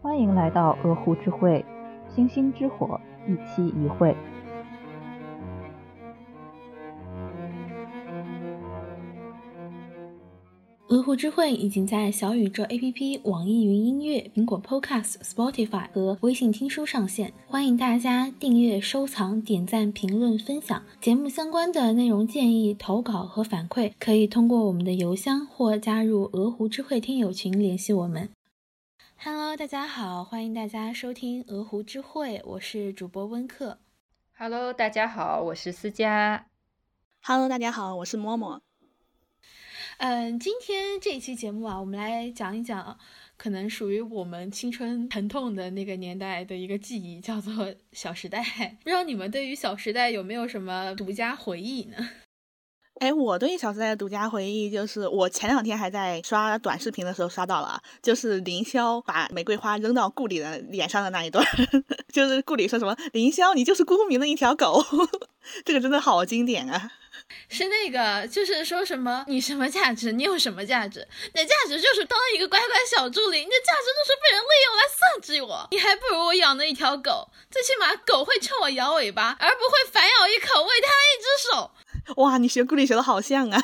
欢迎来到鹅湖之会，星星之火，一期一会。鹅湖之会已经在小宇宙 APP、网易云音乐、苹果 Podcast、Spotify 和微信听书上线，欢迎大家订阅、收藏、点赞、评论、分享。节目相关的内容建议、投稿和反馈，可以通过我们的邮箱或加入鹅湖之会听友群联系我们。Hello，大家好，欢迎大家收听鹅湖之会，我是主播温克。Hello，大家好，我是思佳。Hello，大家好，我是默默。嗯，今天这一期节目啊，我们来讲一讲可能属于我们青春疼痛的那个年代的一个记忆，叫做《小时代》。不知道你们对于《小时代》有没有什么独家回忆呢？哎，我对《小时代》的独家回忆就是，我前两天还在刷短视频的时候刷到了，就是凌霄把玫瑰花扔到顾里的脸上的那一段，就是顾里说什么“凌霄，你就是孤名的一条狗”，这个真的好经典啊。是那个，就是说什么你什么价值，你有什么价值？你的价值就是当一个乖乖小助理，你的价值就是被人利用来算计我。你还不如我养的一条狗，最起码狗会冲我摇尾巴，而不会反咬一口，喂它一只手。哇，你学顾里学的好像啊！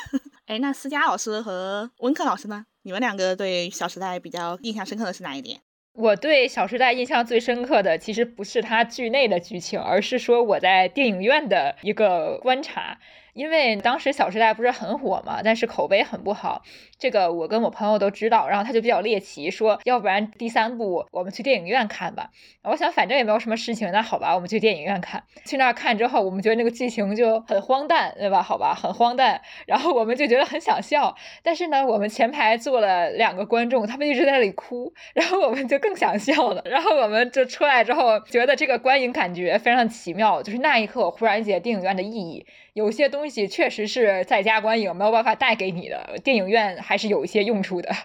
哎，那思佳老师和温克老师呢？你们两个对《小时代》比较印象深刻的是哪一点？我对《小时代》印象最深刻的，其实不是它剧内的剧情，而是说我在电影院的一个观察。因为当时《小时代》不是很火嘛，但是口碑很不好，这个我跟我朋友都知道。然后他就比较猎奇，说要不然第三部我们去电影院看吧。我想反正也没有什么事情，那好吧，我们去电影院看。去那儿看之后，我们觉得那个剧情就很荒诞，对吧？好吧，很荒诞。然后我们就觉得很想笑，但是呢，我们前排坐了两个观众，他们一直在那里哭，然后我们就更想笑了。然后我们就出来之后，觉得这个观影感觉非常奇妙，就是那一刻我忽然觉得电影院的意义。有些东西确实是在家观影没有办法带给你的，电影院还是有一些用处的。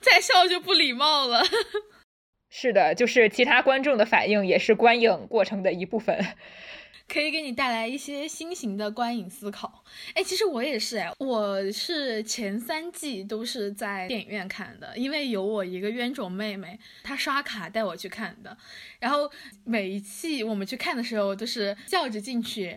再笑就不礼貌了。是的，就是其他观众的反应也是观影过程的一部分。可以给你带来一些新型的观影思考。哎，其实我也是哎，我是前三季都是在电影院看的，因为有我一个冤种妹妹，她刷卡带我去看的。然后每一季我们去看的时候，都是叫着进去，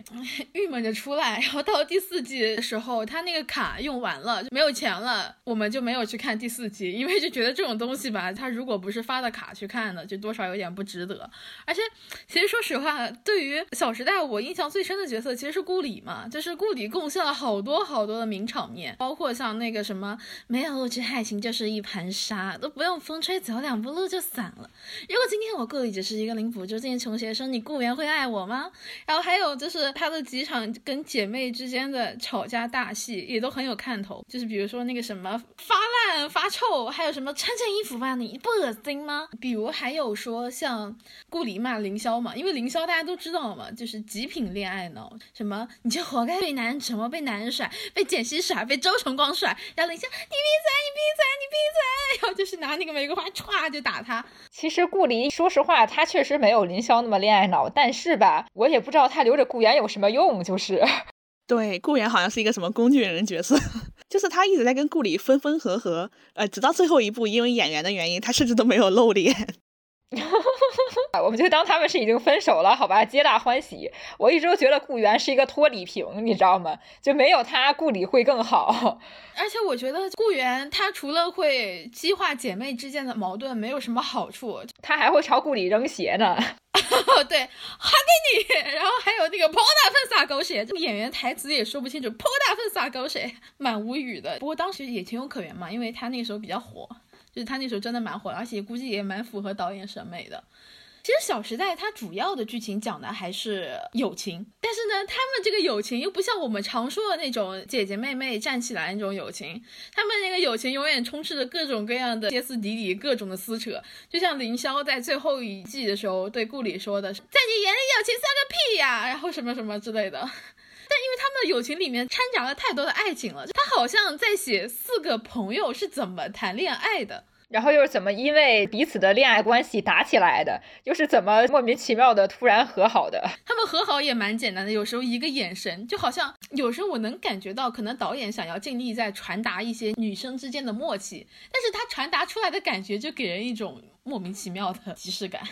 郁闷着出来。然后到第四季的时候，他那个卡用完了，就没有钱了，我们就没有去看第四季，因为就觉得这种东西吧，他如果不是发的卡去看的，就多少有点不值得。而且，其实说实话，对于《小时代》。我印象最深的角色其实是顾里嘛，就是顾里贡献了好多好多的名场面，包括像那个什么没有物质爱情就是一盘沙，都不用风吹走两步路就散了。如果今天我顾里只是一个零补助金穷学生，你顾源会爱我吗？然后还有就是他的几场跟姐妹之间的吵架大戏也都很有看头，就是比如说那个什么发烂发臭，还有什么穿件衣服吧，你不恶心吗？比如还有说像顾里骂凌霄嘛，因为凌霄大家都知道嘛，就是极品恋爱脑，什么你就活该被男人折磨，被男人甩，被简溪甩，被周崇光甩。然后林霄，你闭嘴，你闭嘴，你闭嘴。然后就是拿那个玫瑰花歘就打他。其实顾里说实话，他确实没有林萧那么恋爱脑，但是吧，我也不知道他留着顾源有什么用。就是，对，顾源好像是一个什么工具人角色，就是他一直在跟顾里分分合合，呃，直到最后一步，因为演员的原因，他甚至都没有露脸。我们就当他们是已经分手了，好吧，皆大欢喜。我一直都觉得顾源是一个托李瓶，你知道吗？就没有他，顾里会更好。而且我觉得顾源他除了会激化姐妹之间的矛盾，没有什么好处，他还会朝顾里扔鞋呢。对，还给你。然后还有那个泼大粪撒狗血，这个演员台词也说不清楚，泼大粪撒狗血，蛮无语的。不过当时也情有可原嘛，因为他那个时候比较火。就是他那时候真的蛮火，而且估计也蛮符合导演审美的。其实《小时代》它主要的剧情讲的还是友情，但是呢，他们这个友情又不像我们常说的那种姐姐妹妹站起来那种友情，他们那个友情永远充斥着各种各样的歇斯底里、各种的撕扯。就像凌霄在最后一季的时候对顾里说的：“在你眼里，友情算个屁呀！”然后什么什么之类的。但因为他们的友情里面掺杂了太多的爱情了，他好像在写四个朋友是怎么谈恋爱的。然后又是怎么因为彼此的恋爱关系打起来的，又是怎么莫名其妙的突然和好的？他们和好也蛮简单的，有时候一个眼神，就好像有时候我能感觉到，可能导演想要尽力在传达一些女生之间的默契，但是他传达出来的感觉就给人一种莫名其妙的即视感。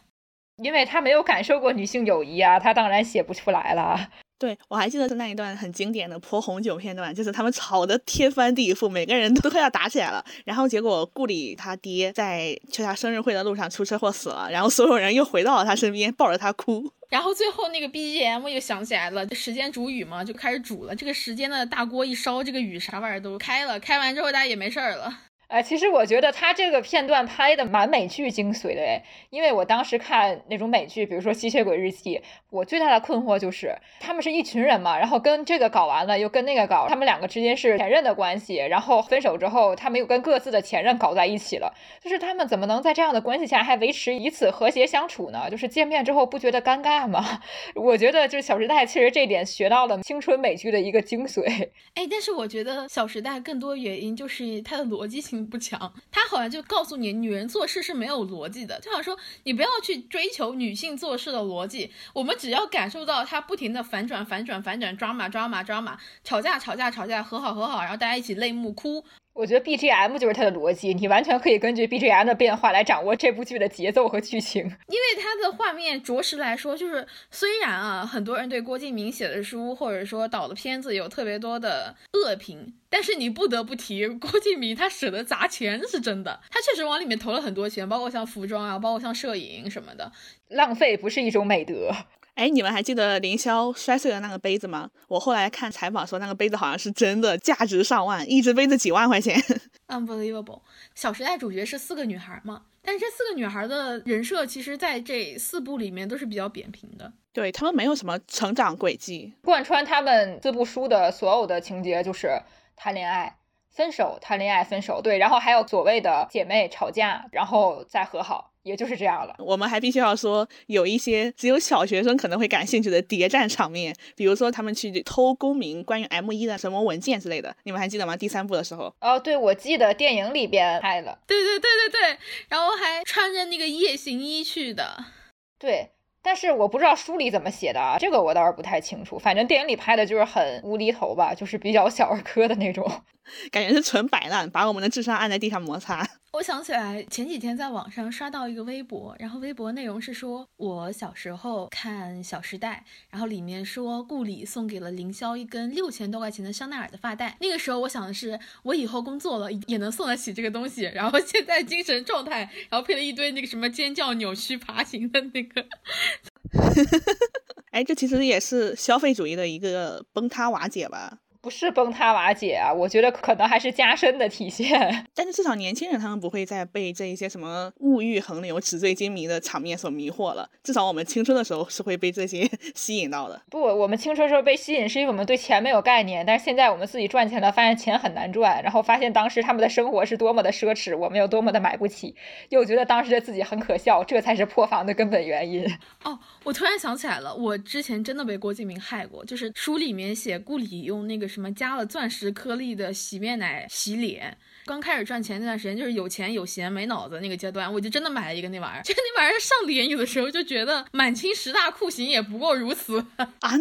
因为他没有感受过女性友谊啊，他当然写不出来了。对，我还记得是那一段很经典的泼红酒片段，就是他们吵得天翻地覆，每个人 都快要打起来了。然后结果顾里他爹在去他生日会的路上出车祸死了，然后所有人又回到了他身边，抱着他哭。然后最后那个 BGM 又响起来了，时间煮雨嘛，就开始煮了。这个时间的大锅一烧，这个雨啥玩意儿都开了。开完之后大家也没事儿了。哎，其实我觉得他这个片段拍的蛮美剧精髓的哎，因为我当时看那种美剧，比如说《吸血鬼日记》，我最大的困惑就是他们是一群人嘛，然后跟这个搞完了，又跟那个搞，他们两个之间是前任的关系，然后分手之后，他们又跟各自的前任搞在一起了，就是他们怎么能在这样的关系下还维持以此和谐相处呢？就是见面之后不觉得尴尬吗？我觉得就是《小时代》其实这点学到了青春美剧的一个精髓。哎，但是我觉得《小时代》更多原因就是它的逻辑性 不强。他好像就告诉你，女人做事是没有逻辑的。就想说，你不要去追求女性做事的逻辑，我们只要感受到她不停的反转、反转、反转，抓马、抓马、抓马，吵架、吵架、吵架，和好、和好，然后大家一起泪目哭。我觉得 BGM 就是它的逻辑，你完全可以根据 BGM 的变化来掌握这部剧的节奏和剧情。因为它的画面着实来说，就是虽然啊，很多人对郭敬明写的书或者说导的片子有特别多的恶评，但是你不得不提郭敬明，他舍得砸钱是真的，他确实往里面投了很多钱，包括像服装啊，包括像摄影什么的，浪费不是一种美德。哎，你们还记得凌霄摔碎的那个杯子吗？我后来看采访说，那个杯子好像是真的，价值上万，一只杯子几万块钱。Unbelievable！小时代主角是四个女孩嘛？但是这四个女孩的人设，其实在这四部里面都是比较扁平的。对他们没有什么成长轨迹，贯穿他们四部书的所有的情节就是谈恋爱、分手、谈恋爱、分手。对，然后还有所谓的姐妹吵架，然后再和好。也就是这样了。我们还必须要说，有一些只有小学生可能会感兴趣的谍战场面，比如说他们去偷公民关于 M 一的什么文件之类的，你们还记得吗？第三部的时候。哦，对，我记得电影里边拍了。对对对对对，然后还穿着那个夜行衣去的。对，但是我不知道书里怎么写的啊，这个我倒是不太清楚。反正电影里拍的就是很无厘头吧，就是比较小儿科的那种。感觉是纯摆烂，把我们的智商按在地上摩擦。我想起来前几天在网上刷到一个微博，然后微博内容是说，我小时候看《小时代》，然后里面说顾里送给了凌霄一根六千多块钱的香奈儿的发带。那个时候我想的是，我以后工作了也能送得起这个东西。然后现在精神状态，然后配了一堆那个什么尖叫、扭曲、爬行的那个。哎，这其实也是消费主义的一个崩塌瓦解吧。不是崩塌瓦解啊，我觉得可能还是加深的体现。但是至少年轻人他们不会再被这一些什么物欲横流、纸醉金迷的场面所迷惑了。至少我们青春的时候是会被这些 吸引到的。不，我们青春时候被吸引是因为我们对钱没有概念，但是现在我们自己赚钱了，发现钱很难赚，然后发现当时他们的生活是多么的奢侈，我们有多么的买不起，又觉得当时的自己很可笑，这才是破防的根本原因。哦，我突然想起来了，我之前真的被郭敬明害过，就是书里面写顾里用那个。什么加了钻石颗粒的洗面奶洗脸？刚开始赚钱那段时间，就是有钱有闲没脑子那个阶段，我就真的买了一个那玩意儿。就那玩意儿上脸，有的时候就觉得满清十大酷刑也不过如此 啊！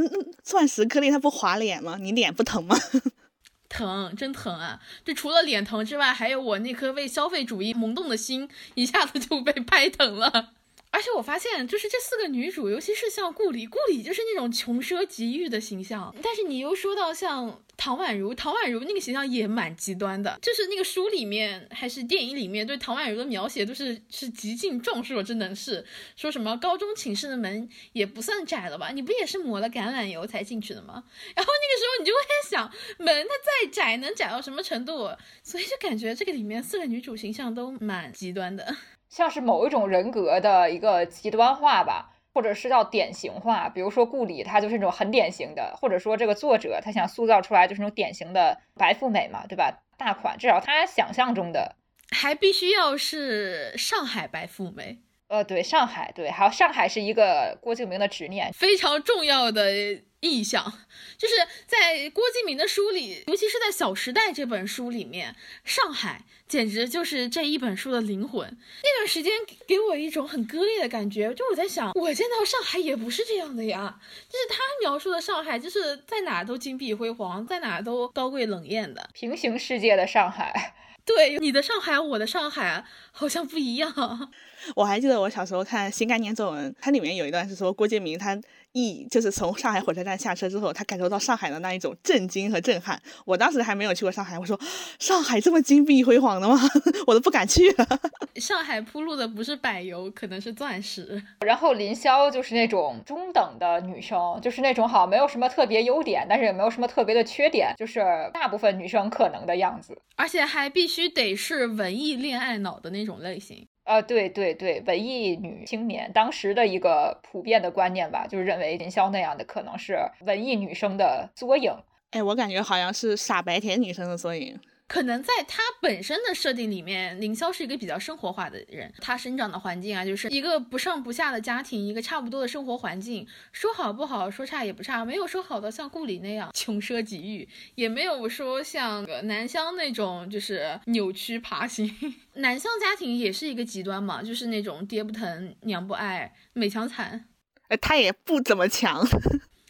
钻石颗粒它不划脸吗？你脸不疼吗？疼，真疼啊！就除了脸疼之外，还有我那颗为消费主义萌动的心，一下子就被拍疼了。而且我发现，就是这四个女主，尤其是像顾里，顾里就是那种穷奢极欲的形象。但是你又说到像唐宛如，唐宛如那个形象也蛮极端的。就是那个书里面还是电影里面对唐宛如的描写都是是极尽壮硕，真的是说什么高中寝室的门也不算窄了吧？你不也是抹了橄榄油才进去的吗？然后那个时候你就会在想，门它再窄能窄到什么程度？所以就感觉这个里面四个女主形象都蛮极端的。像是某一种人格的一个极端化吧，或者是叫典型化。比如说顾里，她就是那种很典型的，或者说这个作者他想塑造出来就是那种典型的白富美嘛，对吧？大款，至少他想象中的，还必须要是上海白富美。呃，对，上海，对，还有上海是一个郭敬明的执念，非常重要的意象，就是在郭敬明的书里，尤其是在《小时代》这本书里面，上海简直就是这一本书的灵魂。那段时间给我一种很割裂的感觉，就我在想，我见到上海也不是这样的呀。就是他描述的上海，就是在哪都金碧辉煌，在哪都高贵冷艳的平行世界的上海。对，你的上海，我的上海好像不一样。我还记得我小时候看新概念作文，它里面有一段是说郭敬明他一就是从上海火车站下车之后，他感受到上海的那一种震惊和震撼。我当时还没有去过上海，我说上海这么金碧辉煌的吗？我都不敢去。上海铺路的不是柏油，可能是钻石。然后林萧就是那种中等的女生，就是那种好像没有什么特别优点，但是也没有什么特别的缺点，就是大部分女生可能的样子。而且还必须得是文艺恋爱脑的那种类型。呃，对对对，文艺女青年当时的一个普遍的观念吧，就是认为林霄那样的可能是文艺女生的缩影。哎，我感觉好像是傻白甜女生的缩影。可能在他本身的设定里面，凌霄是一个比较生活化的人。他生长的环境啊，就是一个不上不下的家庭，一个差不多的生活环境。说好不好，说差也不差，没有说好的像顾里那样穷奢极欲，也没有说像南湘那种就是扭曲爬行。南湘家庭也是一个极端嘛，就是那种爹不疼娘不爱，美强惨。哎，他也不怎么强。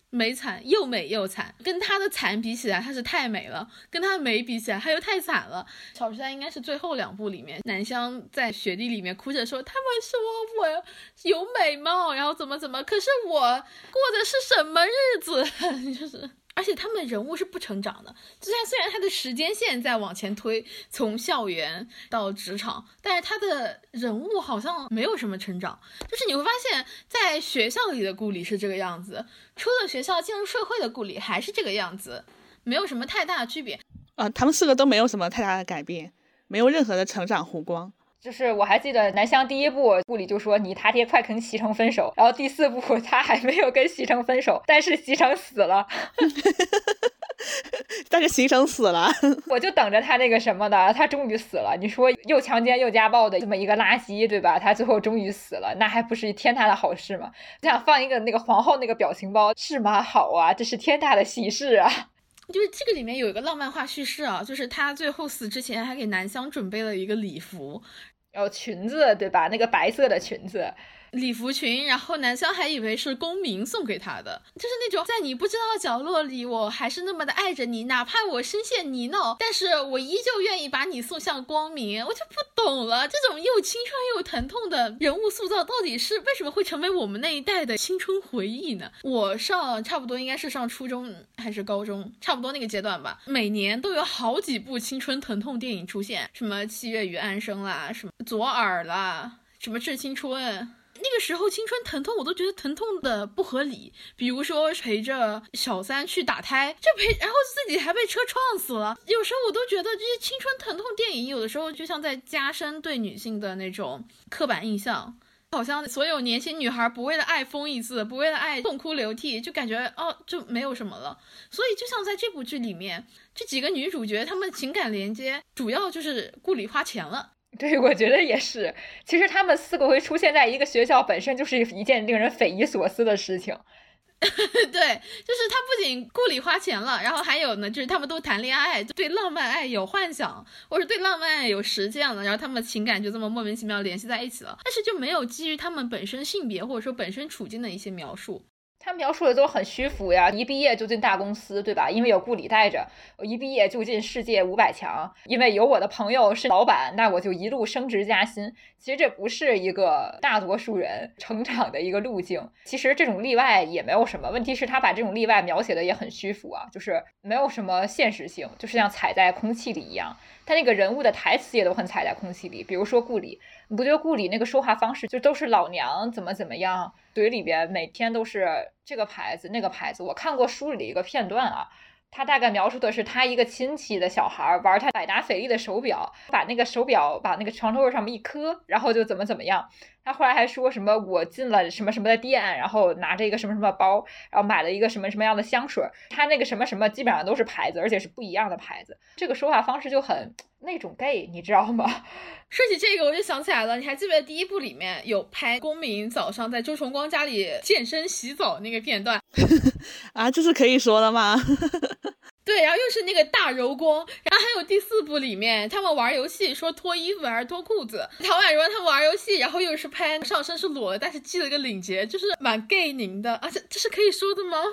美惨又美又惨，跟她的惨比起来，她是太美了；跟她的美比起来，她又太惨了。小时代应该是最后两部里面，南湘在雪地里面哭着说：“他们说我有美貌，然后怎么怎么，可是我过的是什么日子？就是。”而且他们人物是不成长的，虽然虽然他的时间线在往前推，从校园到职场，但是他的人物好像没有什么成长。就是你会发现在学校里的顾里是这个样子，出了学校进入社会的顾里还是这个样子，没有什么太大的区别。啊，他们四个都没有什么太大的改变，没有任何的成长弧光。就是我还记得南湘第一部顾里就说你他爹快跟席城分手，然后第四部 他还没有跟席城分手，但是席城死了，但是席城死了，我就等着他那个什么的，他终于死了。你说又强奸又家暴的这么一个垃圾，对吧？他最后终于死了，那还不是天大的好事吗？我想放一个那个皇后那个表情包，是吗？好啊，这是天大的喜事啊。就是这个里面有一个浪漫化叙事啊，就是他最后死之前还给南湘准备了一个礼服，然后裙子对吧？那个白色的裙子。礼服裙，然后南湘还以为是公明送给他的，就是那种在你不知道角落里，我还是那么的爱着你，哪怕我深陷泥淖，但是我依旧愿意把你送向光明。我就不懂了，这种又青春又疼痛的人物塑造，到底是为什么会成为我们那一代的青春回忆呢？我上差不多应该是上初中还是高中，差不多那个阶段吧，每年都有好几部青春疼痛电影出现，什么《七月与安生》啦，什么《左耳》啦，什么《致青春》。那个时候青春疼痛，我都觉得疼痛的不合理。比如说陪着小三去打胎，就陪，然后自己还被车撞死了。有时候我都觉得这些青春疼痛电影，有的时候就像在加深对女性的那种刻板印象，好像所有年轻女孩不为了爱疯一次，不为了爱痛哭流涕，就感觉哦就没有什么了。所以就像在这部剧里面，这几个女主角她们情感连接主要就是顾里花钱了。对，我觉得也是。其实他们四个会出现在一个学校，本身就是一件令人匪夷所思的事情。对，就是他不仅顾里花钱了，然后还有呢，就是他们都谈恋爱，对浪漫爱有幻想，或者对浪漫爱有实践了，然后他们情感就这么莫名其妙联系在一起了。但是就没有基于他们本身性别或者说本身处境的一些描述。他描述的都很虚浮呀，一毕业就进大公司，对吧？因为有顾里带着，一毕业就进世界五百强，因为有我的朋友是老板，那我就一路升职加薪。其实这不是一个大多数人成长的一个路径。其实这种例外也没有什么，问题是他把这种例外描写的也很虚浮啊，就是没有什么现实性，就是像踩在空气里一样。他那个人物的台词也都很踩在空气里，比如说顾里，你不觉得顾里那个说话方式就都是老娘怎么怎么样，嘴里边每天都是这个牌子那个牌子。我看过书里的一个片段啊，他大概描述的是他一个亲戚的小孩玩他百达翡丽的手表，把那个手表把那个床头柜上面一磕，然后就怎么怎么样。他后来还说什么我进了什么什么的店，然后拿着一个什么什么包，然后买了一个什么什么样的香水。他那个什么什么基本上都是牌子，而且是不一样的牌子。这个说话方式就很那种 gay，你知道吗？说起这个，我就想起来了，你还记得第一部里面有拍公明早上在周崇光家里健身洗澡那个片段 啊？这是可以说的吗？对，然后又是那个大柔光，然后还有第四部里面他们玩游戏说脱衣服还是脱裤子，唐宛如他们玩游戏，然后又是拍上身是裸的，但是系了个领结，就是蛮 gay 宁的啊，这这是可以说的吗？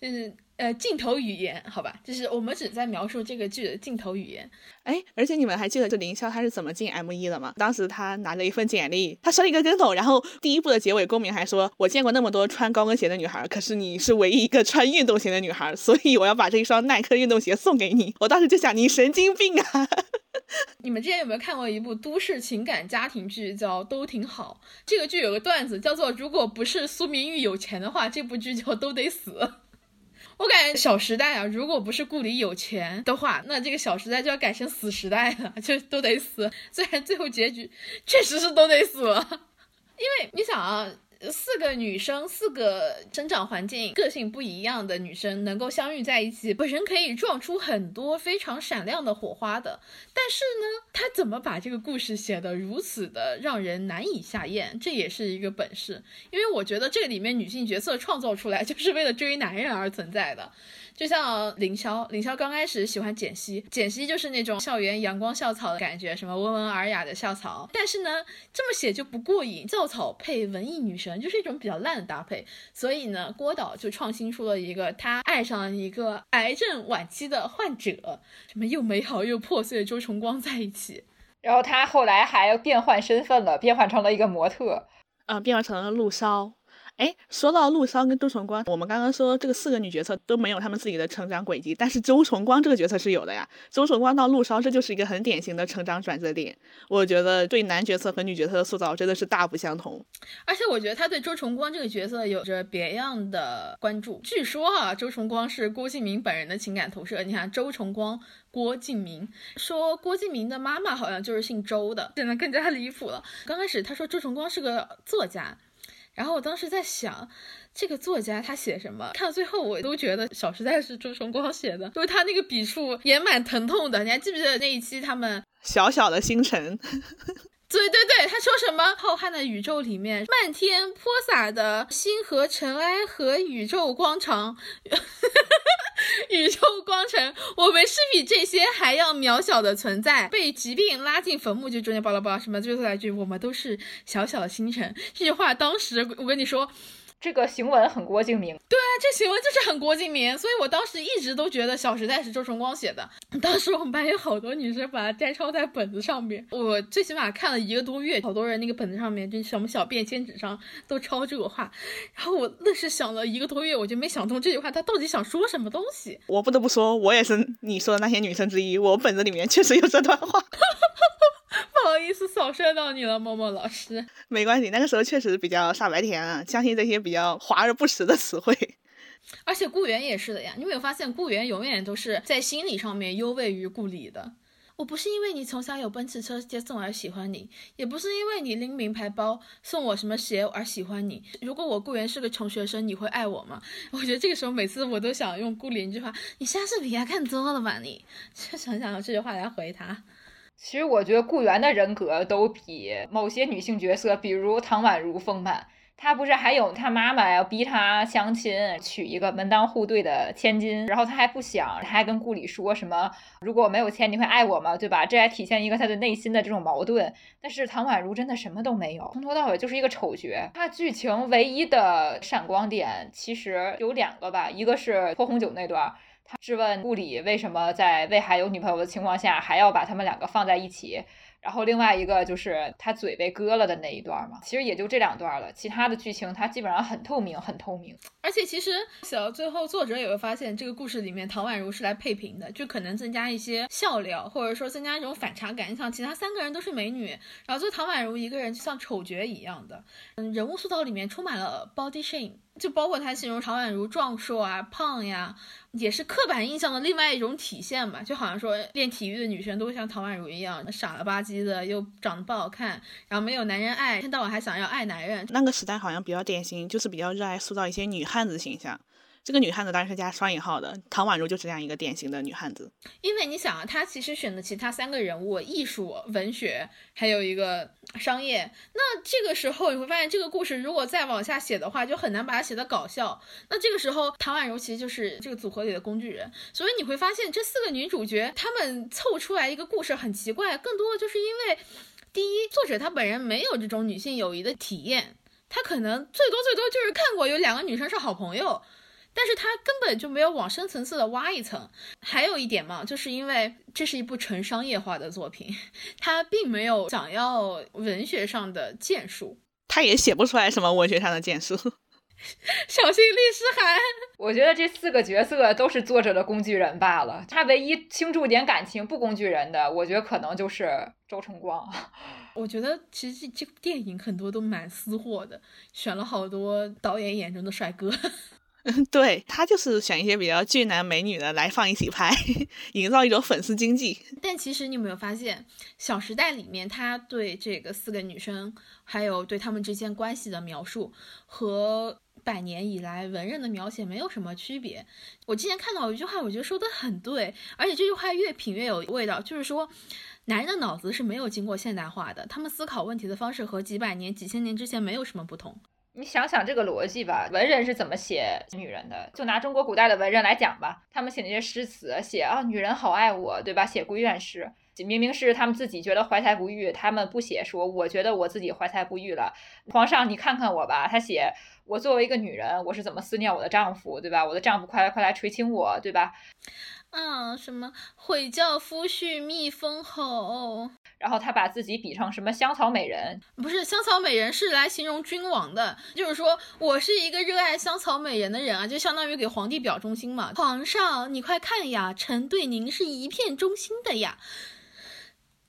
就是。呃，镜头语言，好吧，就是我们只在描述这个剧的镜头语言。哎，而且你们还记得这凌霄他是怎么进 M 一的吗？当时他拿着一份简历，他摔了一个跟头，然后第一部的结尾，公明还说：“我见过那么多穿高跟鞋的女孩，可是你是唯一一个穿运动鞋的女孩，所以我要把这一双耐克运动鞋送给你。”我当时就想，你神经病啊！你们之前有没有看过一部都市情感家庭剧，叫《都挺好》？这个剧有个段子叫做：“如果不是苏明玉有钱的话，这部剧就都得死。”我感觉《小时代》啊，如果不是顾里有钱的话，那这个《小时代》就要改成《死时代》了，就都得死。虽然最后结局确实是都得死了，因为你想啊。四个女生，四个生长环境、个性不一样的女生能够相遇在一起，本身可以撞出很多非常闪亮的火花的。但是呢，他怎么把这个故事写得如此的让人难以下咽，这也是一个本事。因为我觉得这里面女性角色创造出来就是为了追男人而存在的。就像凌霄，凌霄刚开始喜欢简溪，简溪就是那种校园阳光校草的感觉，什么温文尔雅的校草。但是呢，这么写就不过瘾，校草配文艺女神就是一种比较烂的搭配。所以呢，郭导就创新出了一个，他爱上了一个癌症晚期的患者，什么又美好又破碎的周崇光在一起。然后他后来还变换身份了，变换成了一个模特，嗯，变换成了陆烧。哎，说到陆烧跟周崇光，我们刚刚说这个四个女角色都没有他们自己的成长轨迹，但是周崇光这个角色是有的呀。周崇光到陆烧，这就是一个很典型的成长转折点。我觉得对男角色和女角色的塑造真的是大不相同。而且我觉得他对周崇光这个角色有着别样的关注。据说啊，周崇光是郭敬明本人的情感投射。你看，周崇光、郭敬明，说郭敬明的妈妈好像就是姓周的，现在更加离谱了。刚开始他说周崇光是个作家。然后我当时在想，这个作家他写什么？看到最后我都觉得《小时代》是周崇光写的，因为他那个笔触也蛮疼痛的。你还记不记得那一期他们小小的星辰？对对对，他说什么？浩瀚的宇宙里面，漫天泼洒的星河尘埃和宇宙光长。宇宙光尘，我们是比这些还要渺小的存在，被疾病拉进坟墓，就中间巴拉巴拉什么，最后来一句，我们都是小小的星辰。这句话当时我跟你说。这个行文很郭敬明，对啊，这行文就是很郭敬明，所以我当时一直都觉得《小时代》是周崇光写的。当时我们班有好多女生把它摘抄在本子上面，我最起码看了一个多月，好多人那个本子上面就什么小便签纸上都抄这个话，然后我愣是想了一个多月，我就没想通这句话他到底想说什么东西。我不得不说，我也是你说的那些女生之一，我本子里面确实有这段话。不好意思，扫射到你了，默默老师。没关系，那个时候确实比较傻白甜啊，相信这些比较华而不实的词汇。而且顾源也是的呀，你有没有发现顾源永远都是在心理上面优位于顾里的？我不是因为你从小有奔驰车接送而喜欢你，也不是因为你拎名牌包送我什么鞋而喜欢你。如果我顾源是个穷学生，你会爱我吗？我觉得这个时候每次我都想用顾里一句话：你莎士比亚看多了吧？你就想想用这句话来回他。其实我觉得顾源的人格都比某些女性角色，比如唐宛如丰满。她不是还有她妈妈要逼她相亲，娶一个门当户对的千金，然后她还不想，她还跟顾里说什么：“如果我没有钱，你会爱我吗？”对吧？这还体现一个她的内心的这种矛盾。但是唐宛如真的什么都没有，从头到尾就是一个丑角。她剧情唯一的闪光点其实有两个吧，一个是泼红酒那段。他质问顾里为什么在魏海有女朋友的情况下还要把他们两个放在一起。然后另外一个就是他嘴被割了的那一段嘛，其实也就这两段了，其他的剧情它基本上很透明，很透明。而且其实写到最后，作者也会发现这个故事里面唐宛如是来配平的，就可能增加一些笑料，或者说增加一种反差感。你想，其他三个人都是美女，然后就唐宛如一个人就像丑角一样的，嗯，人物塑造里面充满了 body shame，就包括他形容唐宛如壮硕啊、胖呀。也是刻板印象的另外一种体现吧，就好像说练体育的女生都会像唐宛如一样傻了吧唧的，又长得不好看，然后没有男人爱，一天到晚还想要爱男人。那个时代好像比较典型，就是比较热爱塑造一些女汉子形象。这个女汉子当然是加双引号的，唐宛如就是这样一个典型的女汉子。因为你想啊，她其实选的其他三个人物，艺术、文学，还有一个商业。那这个时候你会发现，这个故事如果再往下写的话，就很难把它写的搞笑。那这个时候，唐宛如其实就是这个组合里的工具人。所以你会发现，这四个女主角她们凑出来一个故事很奇怪，更多的就是因为，第一，作者他本人没有这种女性友谊的体验，他可能最多最多就是看过有两个女生是好朋友。但是他根本就没有往深层次的挖一层。还有一点嘛，就是因为这是一部纯商业化的作品，他并没有想要文学上的建树，他也写不出来什么文学上的建树。小心律师函。我觉得这四个角色都是作者的工具人罢了。他唯一倾注点感情不工具人的，我觉得可能就是周崇光。我觉得其实这部电影很多都蛮私货的，选了好多导演眼中的帅哥。对他就是选一些比较俊男美女的来放一起拍，营造一种粉丝经济。但其实你有没有发现，《小时代》里面他对这个四个女生，还有对他们之间关系的描述，和百年以来文人的描写没有什么区别。我之前看到一句话，我觉得说的很对，而且这句话越品越有味道，就是说，男人的脑子是没有经过现代化的，他们思考问题的方式和几百年、几千年之前没有什么不同。你想想这个逻辑吧，文人是怎么写女人的？就拿中国古代的文人来讲吧，他们写那些诗词，写啊女人好爱我，对吧？写闺怨诗，明明是他们自己觉得怀才不遇，他们不写说我觉得我自己怀才不遇了。皇上你看看我吧，他写我作为一个女人，我是怎么思念我的丈夫，对吧？我的丈夫快来快来垂青我，对吧？啊，什么悔教夫婿觅封侯，然后他把自己比成什么香草美人？不是香草美人，是来形容君王的，就是说我是一个热爱香草美人的人啊，就相当于给皇帝表忠心嘛。皇上，你快看呀，臣对您是一片忠心的呀。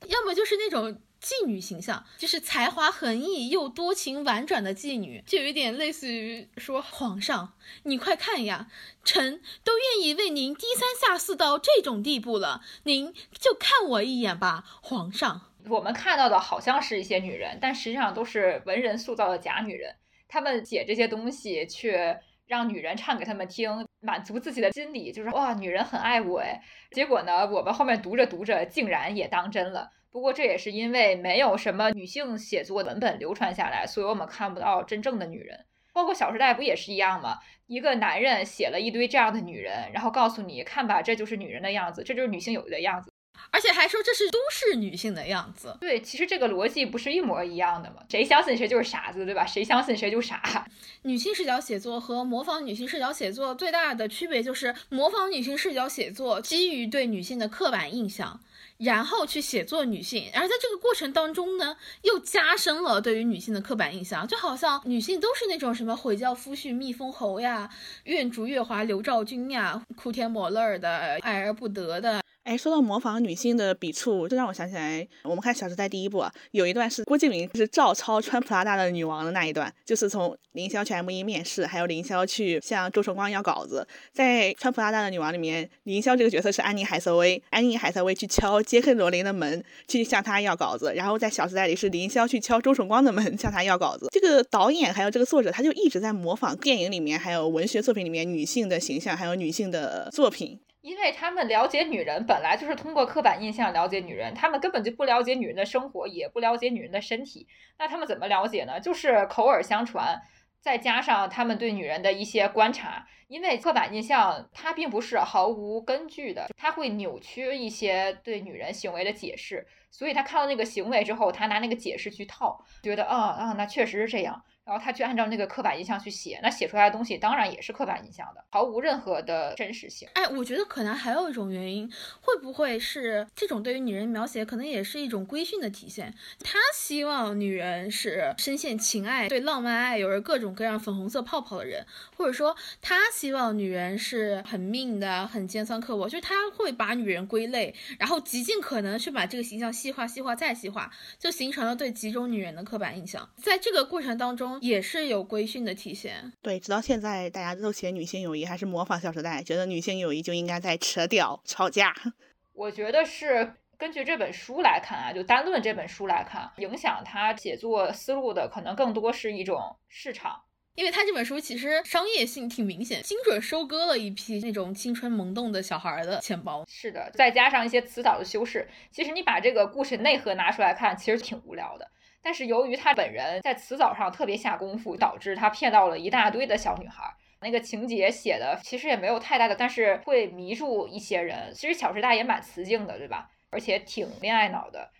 要么就是那种。妓女形象就是才华横溢又多情婉转的妓女，就有点类似于说皇上，你快看呀，臣都愿意为您低三下四到这种地步了，您就看我一眼吧，皇上。我们看到的好像是一些女人，但实际上都是文人塑造的假女人，他们写这些东西去让女人唱给他们听，满足自己的心理，就是哇，女人很爱我哎。结果呢，我们后面读着读着，竟然也当真了。不过这也是因为没有什么女性写作文本流传下来，所以我们看不到真正的女人。包括《小时代》不也是一样吗？一个男人写了一堆这样的女人，然后告诉你看吧，这就是女人的样子，这就是女性有的样子，而且还说这是都市女性的样子。对，其实这个逻辑不是一模一样的吗？谁相信谁就是傻子，对吧？谁相信谁就傻。女性视角写作和模仿女性视角写作最大的区别就是，模仿女性视角写作基于对女性的刻板印象。然后去写作女性，而在这个过程当中呢，又加深了对于女性的刻板印象，就好像女性都是那种什么悔教夫婿蜜蜂侯呀，愿逐月华刘兆君呀，哭天抹泪的，爱而不得的。哎，说到模仿女性的笔触，这让我想起来，我们看《小时代》第一部啊，有一段是郭敬明是照抄穿普拉达的女王的那一段，就是从凌霄去 M 一面试，还有凌霄去向周崇光要稿子。在穿普拉达的女王里面，凌霄这个角色是安妮海瑟薇，安妮海瑟薇去敲杰克罗琳的门，去向他要稿子。然后在《小时代》里是凌霄去敲周崇光的门，向他要稿子。这个导演还有这个作者，他就一直在模仿电影里面还有文学作品里面女性的形象，还有女性的作品。因为他们了解女人，本来就是通过刻板印象了解女人，他们根本就不了解女人的生活，也不了解女人的身体。那他们怎么了解呢？就是口耳相传，再加上他们对女人的一些观察。因为刻板印象它并不是毫无根据的，它会扭曲一些对女人行为的解释。所以他看到那个行为之后，他拿那个解释去套，觉得啊啊，那确实是这样。然后他去按照那个刻板印象去写，那写出来的东西当然也是刻板印象的，毫无任何的真实性。哎，我觉得可能还有一种原因，会不会是这种对于女人描写，可能也是一种规训的体现？他希望女人是深陷情爱、对浪漫爱有着各种各样粉红色泡泡的人，或者说他希望女人是很命的、很尖酸刻薄，就是他会把女人归类，然后极尽可能去把这个形象细化、细化再细化，就形成了对几种女人的刻板印象。在这个过程当中。也是有规训的体现。对，直到现在大家都写女性友谊，还是模仿《小时代》，觉得女性友谊就应该在扯屌、吵架。我觉得是根据这本书来看啊，就单论这本书来看，影响他写作思路的可能更多是一种市场。因为他这本书其实商业性挺明显，精准收割了一批那种青春萌动的小孩的钱包。是的，再加上一些词藻的修饰，其实你把这个故事内核拿出来看，其实挺无聊的。但是由于他本人在词藻上特别下功夫，导致他骗到了一大堆的小女孩。那个情节写的其实也没有太大的，但是会迷住一些人。其实《小时代》也蛮雌竞的，对吧？而且挺恋爱脑的，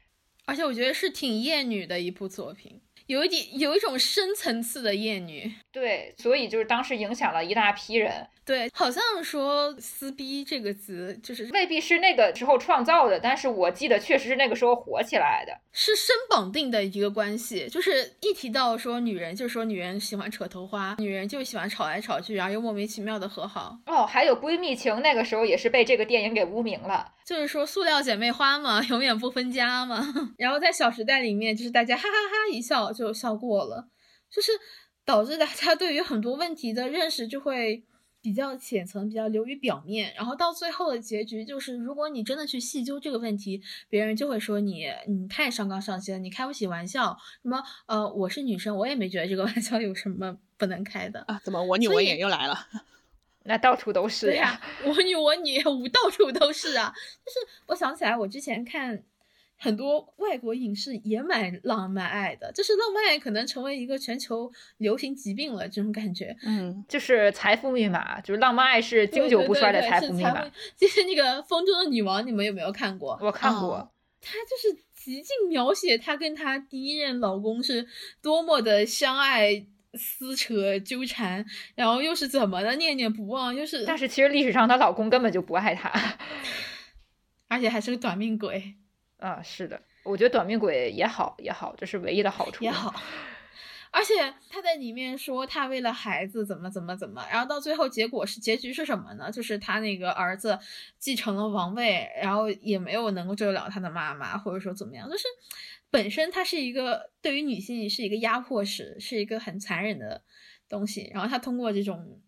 而且我觉得是挺厌女的一部作品。有一点有一种深层次的厌女，对，所以就是当时影响了一大批人。对，好像说“撕逼”这个词，就是未必是那个时候创造的，但是我记得确实是那个时候火起来的，是生绑定的一个关系。就是一提到说女人，就说女人喜欢扯头花，女人就喜欢吵来吵去，然后又莫名其妙的和好。哦，还有闺蜜情，那个时候也是被这个电影给污名了。就是说塑料姐妹花嘛，永远不分家嘛。然后在《小时代》里面，就是大家哈哈哈一笑就笑过了，就是导致大家对于很多问题的认识就会。比较浅层，比较流于表面，然后到最后的结局就是，如果你真的去细究这个问题，别人就会说你你太上纲上线了，你开不起玩笑。什么呃，我是女生，我也没觉得这个玩笑有什么不能开的啊？怎么我女我也又来了？那到处都是呀，我女我女 我到处都是啊。就是我想起来，我之前看。很多外国影视也蛮浪漫爱的，就是浪漫爱可能成为一个全球流行疾病了，这种感觉。嗯，就是财富密码，就是浪漫爱是经久不衰的财富密码。就是那个《风中的女王》，你们有没有看过？我看过。她就是极尽描写她跟她第一任老公是多么的相爱、撕扯、纠缠，然后又是怎么的念念不忘，又是。但是其实历史上她老公根本就不爱她，而且还是个短命鬼。啊，是的，我觉得短命鬼也好也好，这是唯一的好处也好。而且他在里面说他为了孩子怎么怎么怎么，然后到最后结果是结局是什么呢？就是他那个儿子继承了王位，然后也没有能够救得了他的妈妈，或者说怎么样，就是本身他是一个对于女性是一个压迫史，是一个很残忍的东西。然后他通过这种。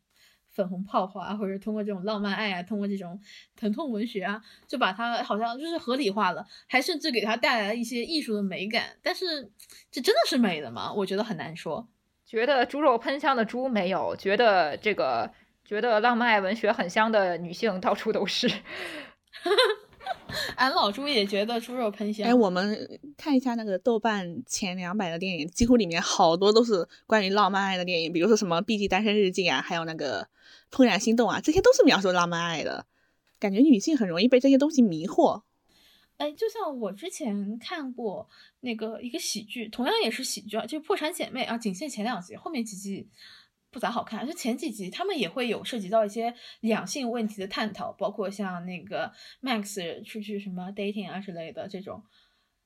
粉红泡泡啊，或者通过这种浪漫爱啊，通过这种疼痛文学啊，就把它好像就是合理化了，还甚至给它带来了一些艺术的美感。但是，这真的是美的吗？我觉得很难说。觉得猪肉喷香的猪没有，觉得这个觉得浪漫爱文学很香的女性到处都是。俺老朱也觉得猪肉喷香。哎，我们看一下那个豆瓣前两百的电影，几乎里面好多都是关于浪漫爱的电影，比如说什么《B G 单身日记》啊，还有那个《怦然心动》啊，这些都是描述浪漫爱的。感觉女性很容易被这些东西迷惑。哎，就像我之前看过那个一个喜剧，同样也是喜剧啊，就《破产姐妹》啊，仅限前两集，后面几集。不咋好看，就前几集他们也会有涉及到一些两性问题的探讨，包括像那个 Max 出去什么 dating 啊之类的这种，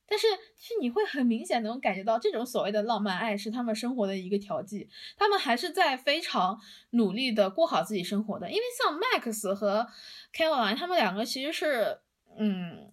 但是是你会很明显能感觉到这种所谓的浪漫爱是他们生活的一个调剂，他们还是在非常努力的过好自己生活的，因为像 Max 和 Caroline 他们两个其实是嗯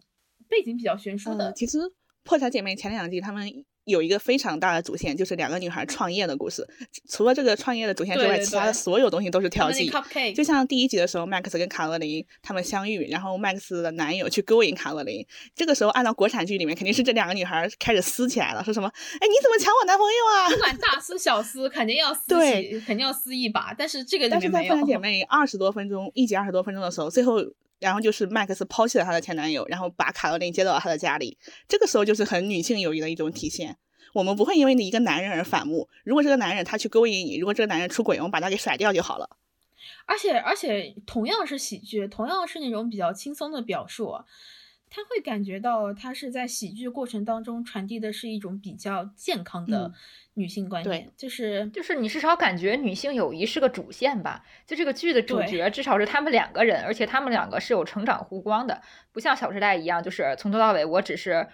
背景比较悬殊的，其实破产姐妹前两季他们。有一个非常大的主线，就是两个女孩创业的故事。除了这个创业的主线之外，其他的所有东西都是调剂。就像第一集的时候，Max 跟卡洛琳他们相遇，然后 Max 的男友去勾引卡洛琳。这个时候，按照国产剧里面，肯定是这两个女孩开始撕起来了，说什么？哎，你怎么抢我男朋友啊？不管大撕小撕，肯定要撕对，肯定要撕一把。但是这个没有。但是在《破姐妹》二十多分钟，一集二十多分钟的时候，最后。然后就是麦克斯抛弃了她的前男友，然后把卡罗琳接到了他的家里。这个时候就是很女性友谊的一种体现。我们不会因为你一个男人而反目。如果这个男人他去勾引你，如果这个男人出轨，我们把他给甩掉就好了。而且而且同样是喜剧，同样是那种比较轻松的表述，他会感觉到他是在喜剧过程当中传递的是一种比较健康的。女性观念就是就是你至少感觉女性友谊是个主线吧？就这个剧的主角至少是他们两个人，而且他们两个是有成长弧光的，不像《小时代》一样，就是从头到尾我只是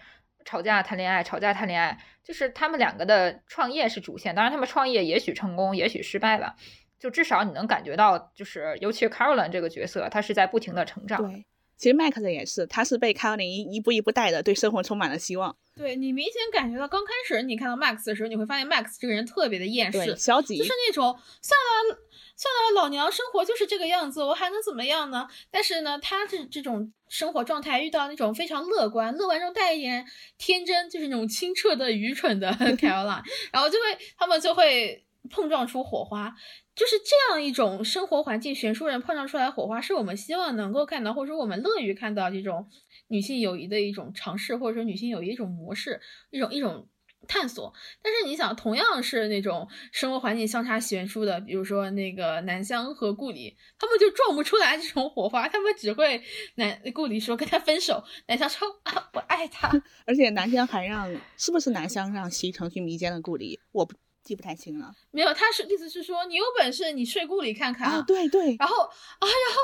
吵架谈恋爱，吵架谈恋爱。就是他们两个的创业是主线，当然他们创业也许成功，也许失败吧。就至少你能感觉到，就是尤其是 Caroline 这个角色，她是在不停的成长。对。其实麦克的也是，他是被卡罗琳一步一步带的，对生活充满了希望。对你明显感觉到，刚开始你看到 Max 的时候，你会发现 Max 这个人特别的厌世、消极，就是那种算了算了，老娘生活就是这个样子，我还能怎么样呢？但是呢，他这这种生活状态遇到那种非常乐观、乐观中带一点天真，就是那种清澈的愚蠢的 Caroline，然后就会他们就会碰撞出火花，就是这样一种生活环境悬殊人碰撞出来火花，是我们希望能够看到，或者说我们乐于看到这种女性友谊的一种尝试，或者说女性友谊一种模式，一种一种。探索，但是你想，同样是那种生活环境相差悬殊的，比如说那个南湘和顾里，他们就撞不出来这种火花，他们只会南顾里说跟他分手，南湘说啊不爱他，而且南湘还让是不是南湘让西城去迷奸了顾里，我不记不太清了，没有，他是意思是说你有本事你睡故里看看啊，对对，然后啊然后。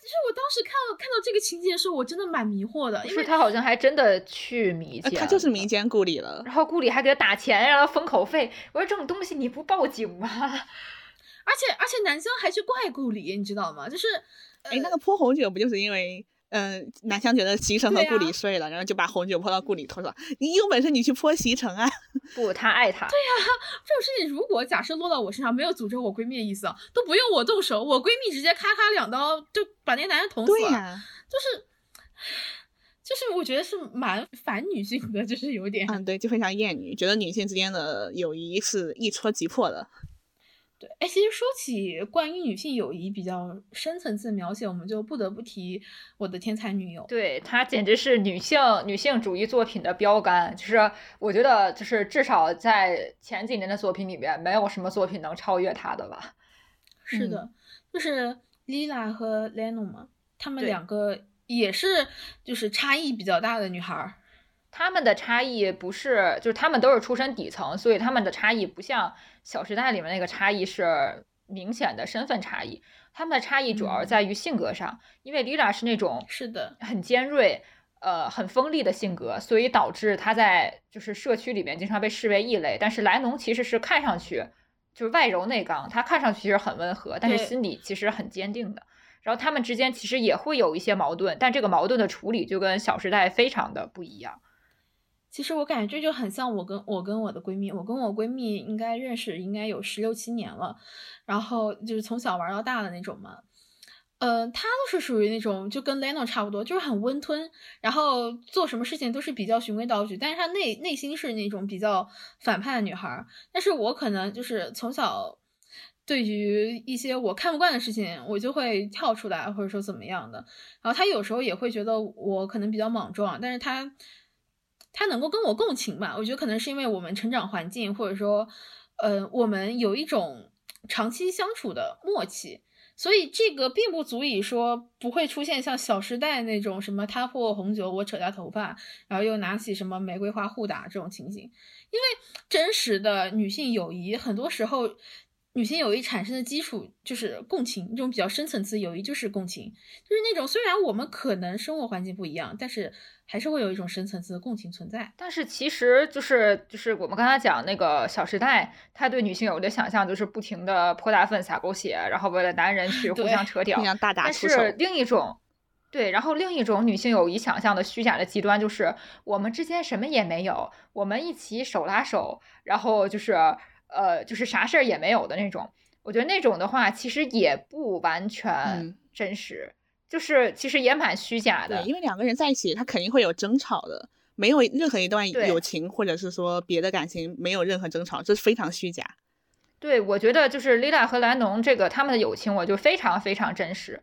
其实我当时看到看到这个情节的时候，我真的蛮迷惑的，因为他好像还真的去迷奸，他就是迷奸顾里了，然后顾里还给他打钱让他封口费。我说这种东西你不报警吗？而且而且南湘还去怪顾里，你知道吗？就是，哎，那个泼红酒不就是因为？嗯，南湘觉得席城和顾里睡了，然后就把红酒泼到顾里头上。你有本事你去泼席城啊！不，他爱他。对呀，这种事情如果假设落到我身上，没有诅咒我闺蜜的意思，都不用我动手，我闺蜜直接咔咔两刀就把那男人捅死了。对呀，就是，就是我觉得是蛮反女性的，就是有点。嗯，对，就非常厌女，觉得女性之间的友谊是一戳即破的。对，哎，其实说起关于女性友谊比较深层次的描写，我们就不得不提我的天才女友。对，她简直是女性女性主义作品的标杆。就是我觉得，就是至少在前几年的作品里面，没有什么作品能超越她的吧。是的，就是 Lila 和 Leno 嘛，她们两个也是就是差异比较大的女孩。他们的差异不是，就是他们都是出身底层，所以他们的差异不像《小时代》里面那个差异是明显的身份差异。他们的差异主要在于性格上，因为 Lila 是那种是的很尖锐、呃很锋利的性格，所以导致他在就是社区里面经常被视为异类。但是莱农其实是看上去就是外柔内刚，他看上去其实很温和，但是心里其实很坚定的。然后他们之间其实也会有一些矛盾，但这个矛盾的处理就跟《小时代》非常的不一样。其实我感觉这就很像我跟我跟我的闺蜜，我跟我闺蜜应该认识应该有十六七年了，然后就是从小玩到大的那种嘛。呃，她都是属于那种就跟 Leno 差不多，就是很温吞，然后做什么事情都是比较循规蹈矩，但是她内内心是那种比较反叛的女孩。但是我可能就是从小对于一些我看不惯的事情，我就会跳出来，或者说怎么样的。然后她有时候也会觉得我可能比较莽撞，但是她。他能够跟我共情吧？我觉得可能是因为我们成长环境，或者说，呃，我们有一种长期相处的默契，所以这个并不足以说不会出现像《小时代》那种什么他泼我红酒，我扯他头发，然后又拿起什么玫瑰花互打这种情形。因为真实的女性友谊，很多时候女性友谊产生的基础就是共情，这种比较深层次友谊就是共情，就是那种虽然我们可能生活环境不一样，但是。还是会有一种深层次的共情存在，但是其实就是就是我们刚才讲那个《小时代》，他对女性有的想象就是不停的泼大粪、撒狗血，然后为了男人去 互相扯屌。但是另一种，对，然后另一种女性友谊想象的虚假的极端就是我们之间什么也没有，我们一起手拉手，然后就是呃就是啥事儿也没有的那种。我觉得那种的话其实也不完全真实。就是其实也蛮虚假的，因为两个人在一起，他肯定会有争吵的，没有任何一段友情或者是说别的感情没有任何争吵，这是非常虚假。对，我觉得就是丽娜和兰农这个他们的友情，我就非常非常真实。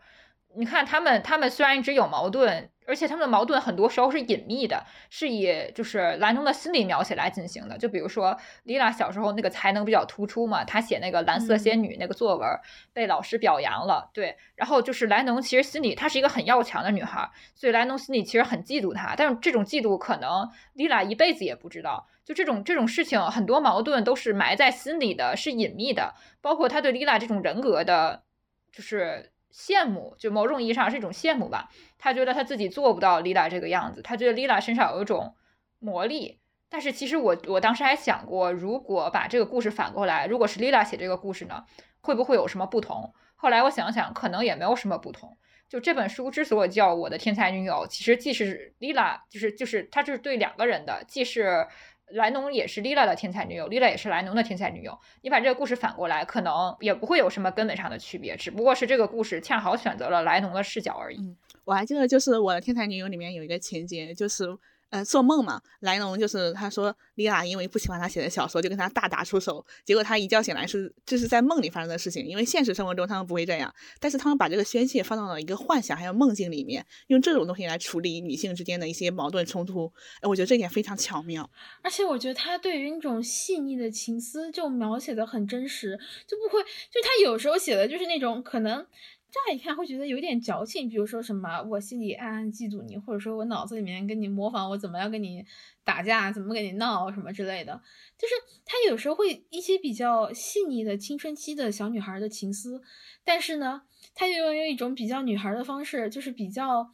你看他们，他们虽然一直有矛盾。而且他们的矛盾很多时候是隐秘的，是以就是兰农的心理描写来进行的。就比如说丽拉小时候那个才能比较突出嘛，她写那个蓝色仙女那个作文被老师表扬了，对。然后就是莱农其实心里她是一个很要强的女孩，所以莱农心里其实很嫉妒她。但是这种嫉妒可能丽拉一辈子也不知道。就这种这种事情，很多矛盾都是埋在心里的，是隐秘的。包括他对丽拉这种人格的，就是。羡慕，就某种意义上是一种羡慕吧。他觉得他自己做不到 Lila 这个样子，他觉得 Lila 身上有一种魔力。但是其实我我当时还想过，如果把这个故事反过来，如果是 Lila 写这个故事呢，会不会有什么不同？后来我想想，可能也没有什么不同。就这本书之所以叫我的天才女友，其实既是 Lila，就是就是他就是对两个人的，既是。莱农也是莉拉的天才女友莉拉也是莱农的天才女友。你把这个故事反过来，可能也不会有什么根本上的区别，只不过是这个故事恰好选择了莱农的视角而已。我还记得，就是我的天才女友里面有一个情节，就是。呃，做梦嘛，莱农就是他说莉拉因为不喜欢他写的小说，就跟他大打出手。结果他一觉醒来是这是在梦里发生的事情，因为现实生活中他们不会这样。但是他们把这个宣泄放到了一个幻想还有梦境里面，用这种东西来处理女性之间的一些矛盾冲突。哎，我觉得这点非常巧妙。而且我觉得他对于那种细腻的情思就描写的很真实，就不会就他有时候写的就是那种可能。乍一看会觉得有点矫情，比如说什么我心里暗暗嫉妒你，或者说我脑子里面跟你模仿我怎么样跟你打架，怎么跟你闹什么之类的，就是他有时候会一些比较细腻的青春期的小女孩的情思，但是呢，他又用一种比较女孩的方式，就是比较，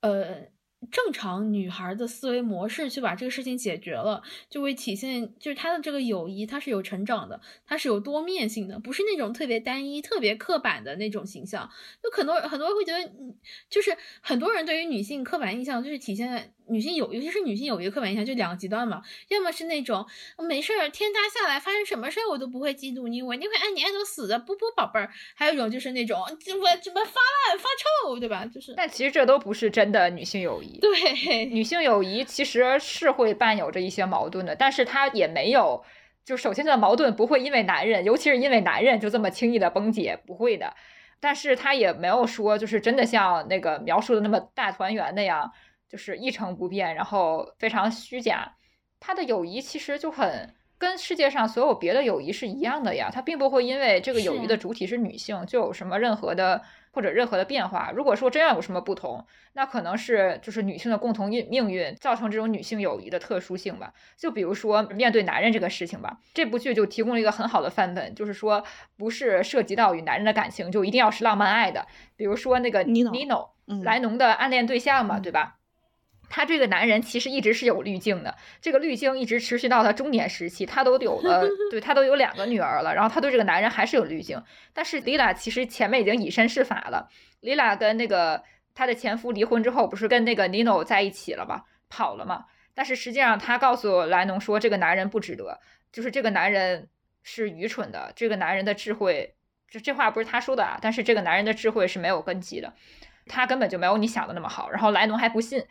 呃。正常女孩的思维模式去把这个事情解决了，就会体现就是她的这个友谊，她是有成长的，她是有多面性的，不是那种特别单一、特别刻板的那种形象。就很多很多人会觉得，就是很多人对于女性刻板印象就是体现在。女性友，尤其是女性有一个刻板印象，就两个极端嘛。要么是那种没事儿，天塌下来发生什么事儿我都不会嫉妒你，我一定会爱你爱到死的，不不宝贝儿。还有一种就是那种怎么怎么发烂发臭，对吧？就是。但其实这都不是真的女性友谊。对，女性友谊其实是会伴有着一些矛盾的，但是它也没有，就首先这个矛盾不会因为男人，尤其是因为男人就这么轻易的崩解，不会的。但是他也没有说就是真的像那个描述的那么大团圆那样。就是一成不变，然后非常虚假。他的友谊其实就很跟世界上所有别的友谊是一样的呀，他并不会因为这个友谊的主体是女性就有什么任何的或者任何的变化。如果说真要有什么不同，那可能是就是女性的共同运命运造成这种女性友谊的特殊性吧。就比如说面对男人这个事情吧，这部剧就提供了一个很好的范本，就是说不是涉及到与男人的感情就一定要是浪漫爱的。比如说那个 Nino 莱农的暗恋对象嘛，对吧？他这个男人其实一直是有滤镜的，这个滤镜一直持续到他中年时期，他都有了，对他都有两个女儿了，然后他对这个男人还是有滤镜。但是丽拉其实前面已经以身试法了，丽拉跟那个她的前夫离婚之后，不是跟那个 Nino 在一起了吗？跑了嘛？但是实际上她告诉莱农说，这个男人不值得，就是这个男人是愚蠢的，这个男人的智慧，这这话不是他说的啊，但是这个男人的智慧是没有根基的，他根本就没有你想的那么好。然后莱农还不信。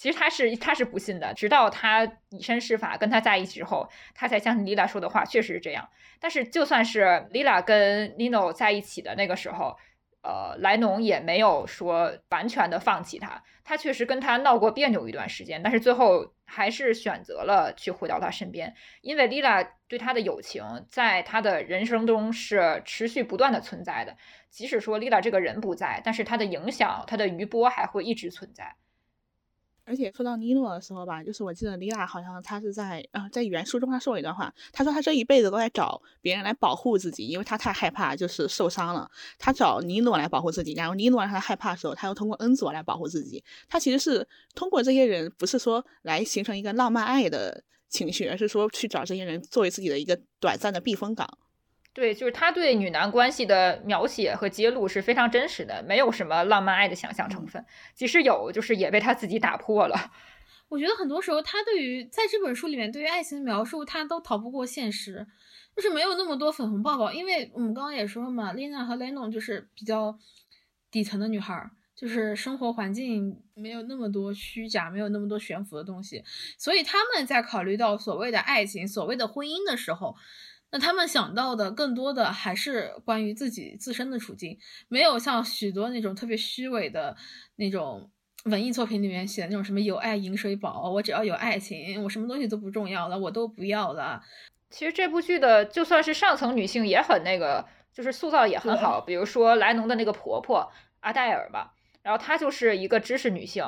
其实他是他是不信的，直到他以身试法跟他在一起之后，他才相信 Lila 说的话确实是这样。但是就算是 Lila 跟 Nino 在一起的那个时候，呃，莱农也没有说完全的放弃他，他确实跟他闹过别扭一段时间，但是最后还是选择了去回到他身边，因为 Lila 对他的友情在他的人生中是持续不断的存在的，即使说 Lila 这个人不在，但是他的影响，他的余波还会一直存在。而且说到尼诺的时候吧，就是我记得莉拉好像她是在啊，在原书中她说了一段话，她说她这一辈子都在找别人来保护自己，因为她太害怕就是受伤了，她找尼诺来保护自己，然后尼诺让她害怕的时候，她又通过恩佐来保护自己，她其实是通过这些人，不是说来形成一个浪漫爱的情绪，而是说去找这些人作为自己的一个短暂的避风港。对，就是他对女男关系的描写和揭露是非常真实的，没有什么浪漫爱的想象成分。即使有，就是也被他自己打破了。我觉得很多时候，他对于在这本书里面对于爱情的描述，他都逃不过现实，就是没有那么多粉红泡泡。因为我们刚刚也说了嘛，丽娜和雷农就是比较底层的女孩，就是生活环境没有那么多虚假，没有那么多悬浮的东西，所以他们在考虑到所谓的爱情、所谓的婚姻的时候。那他们想到的更多的还是关于自己自身的处境，没有像许多那种特别虚伪的那种文艺作品里面写的那种什么有爱饮水饱，我只要有爱情，我什么东西都不重要了，我都不要了。其实这部剧的就算是上层女性也很那个，就是塑造也很好，比如说莱农的那个婆婆阿黛尔吧，然后她就是一个知识女性，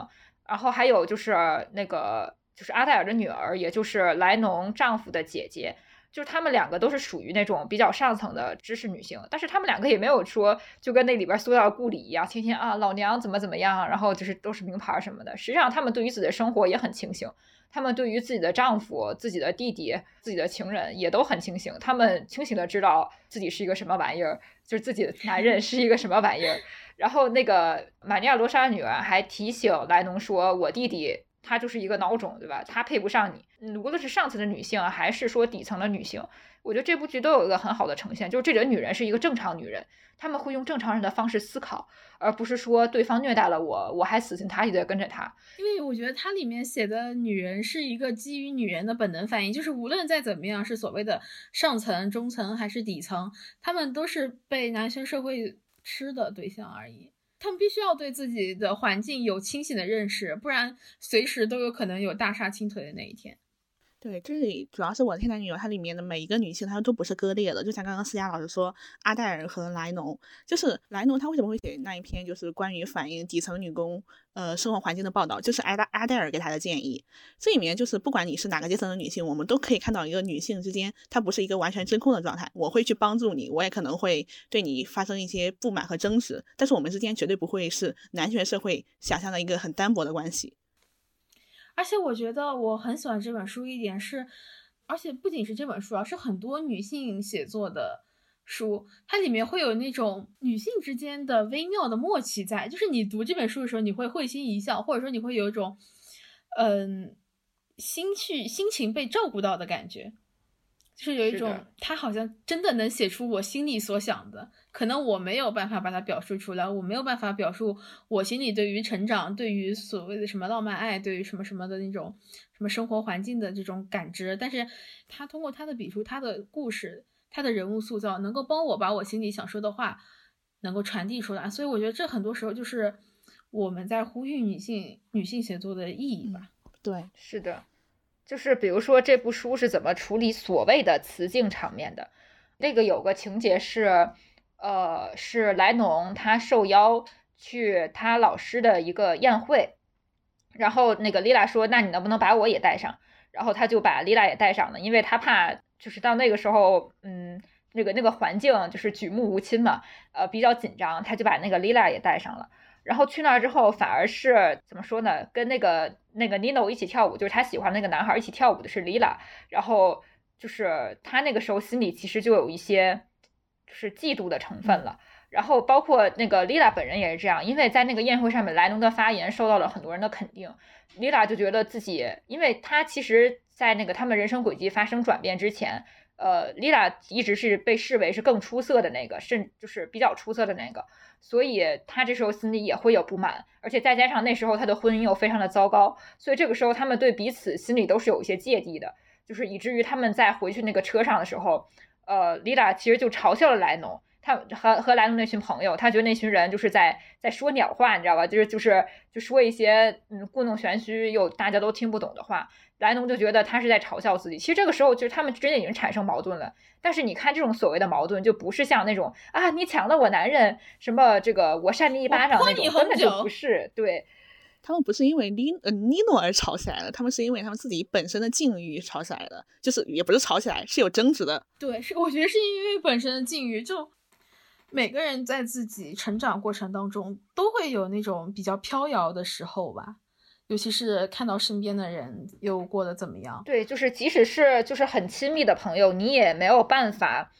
然后还有就是那个就是阿黛尔的女儿，也就是莱农丈夫的姐姐。就是他们两个都是属于那种比较上层的知识女性，但是他们两个也没有说就跟那里边塑料顾里一样，天天啊老娘怎么怎么样，然后就是都是名牌什么的。实际上，他们对于自己的生活也很清醒，他们对于自己的丈夫、自己的弟弟、自己的情人也都很清醒。他们清醒的知道自己是一个什么玩意儿，就是自己的男人是一个什么玩意儿。然后那个玛尼亚罗莎女儿还提醒莱农说：“我弟弟。”她就是一个孬种，对吧？她配不上你。无论是上层的女性，还是说底层的女性，我觉得这部剧都有一个很好的呈现，就是这里的女人是一个正常女人，她们会用正常人的方式思考，而不是说对方虐待了我，我还死心塌地的跟着他。因为我觉得它里面写的女人是一个基于女人的本能反应，就是无论再怎么样，是所谓的上层、中层还是底层，她们都是被男性社会吃的对象而已。他们必须要对自己的环境有清醒的认识，不然随时都有可能有大厦倾颓的那一天。对，这里主要是我的天才女友，它里面的每一个女性，她都不是割裂的。就像刚刚思佳老师说，阿黛尔和莱农，就是莱农，他为什么会写那一篇就是关于反映底层女工呃生活环境的报道，就是阿达阿黛尔给他的建议。这里面就是不管你是哪个阶层的女性，我们都可以看到一个女性之间，她不是一个完全真空的状态。我会去帮助你，我也可能会对你发生一些不满和争执，但是我们之间绝对不会是男权社会想象的一个很单薄的关系。而且我觉得我很喜欢这本书一点是，而且不仅是这本书啊，是很多女性写作的书，它里面会有那种女性之间的微妙的默契在，就是你读这本书的时候，你会会心一笑，或者说你会有一种，嗯，心绪心情被照顾到的感觉。就是有一种，他好像真的能写出我心里所想的，可能我没有办法把它表述出来，我没有办法表述我心里对于成长、对于所谓的什么浪漫爱、对于什么什么的那种什么生活环境的这种感知，但是他通过他的笔触、他的故事、他的人物塑造，能够帮我把我心里想说的话能够传递出来，所以我觉得这很多时候就是我们在呼吁女性女性写作的意义吧。对，是的。就是比如说这部书是怎么处理所谓的雌竞场面的？那个有个情节是，呃，是莱农他受邀去他老师的一个宴会，然后那个丽拉说：“那你能不能把我也带上？”然后他就把丽拉也带上了，因为他怕就是到那个时候，嗯，那个那个环境就是举目无亲嘛，呃，比较紧张，他就把那个丽拉也带上了。然后去那儿之后，反而是怎么说呢？跟那个那个 Nino 一起跳舞，就是他喜欢那个男孩一起跳舞的是 Lila。然后就是他那个时候心里其实就有一些是嫉妒的成分了。然后包括那个 Lila 本人也是这样，因为在那个宴会上面，莱农的发言受到了很多人的肯定，Lila 就觉得自己，因为他其实，在那个他们人生轨迹发生转变之前，呃，Lila 一直是被视为是更出色的那个，甚就是比较出色的那个。所以他这时候心里也会有不满，而且再加上那时候他的婚姻又非常的糟糕，所以这个时候他们对彼此心里都是有一些芥蒂的，就是以至于他们在回去那个车上的时候，呃，丽拉其实就嘲笑了莱农。他和和莱农那群朋友，他觉得那群人就是在在说鸟话，你知道吧？就是就是就说一些嗯故弄玄虚又大家都听不懂的话。莱农就觉得他是在嘲笑自己。其实这个时候就是他们之间已经产生矛盾了。但是你看这种所谓的矛盾，就不是像那种啊你抢了我男人什么这个我扇你一巴掌那种，根本就不是。对，他们不是因为尼呃尼诺而吵起来的，他们是因为他们自己本身的境遇吵起来的，就是也不是吵起来，是有争执的。对，是我觉得是因为本身的境遇就。每个人在自己成长过程当中都会有那种比较飘摇的时候吧，尤其是看到身边的人又过得怎么样。对，就是即使是就是很亲密的朋友，你也没有办法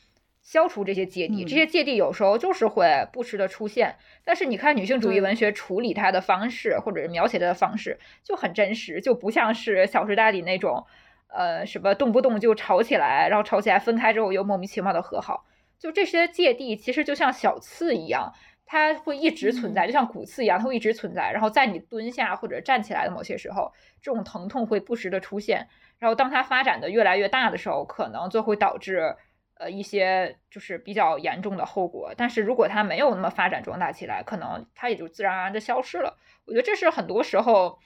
消除这些芥蒂。这些芥蒂有时候就是会不时的出现。但是你看女性主义文学处理它的方式，或者是描写它的方式就很真实，就不像是《小时代》里那种，呃，什么动不动就吵起来，然后吵起来分开之后又莫名其妙的和好。就这些芥蒂，其实就像小刺一样，它会一直存在，就像骨刺一样，它会一直存在。然后在你蹲下或者站起来的某些时候，这种疼痛会不时的出现。然后当它发展的越来越大的时候，可能就会导致呃一些就是比较严重的后果。但是如果它没有那么发展壮大起来，可能它也就自然而然的消失了。我觉得这是很多时候。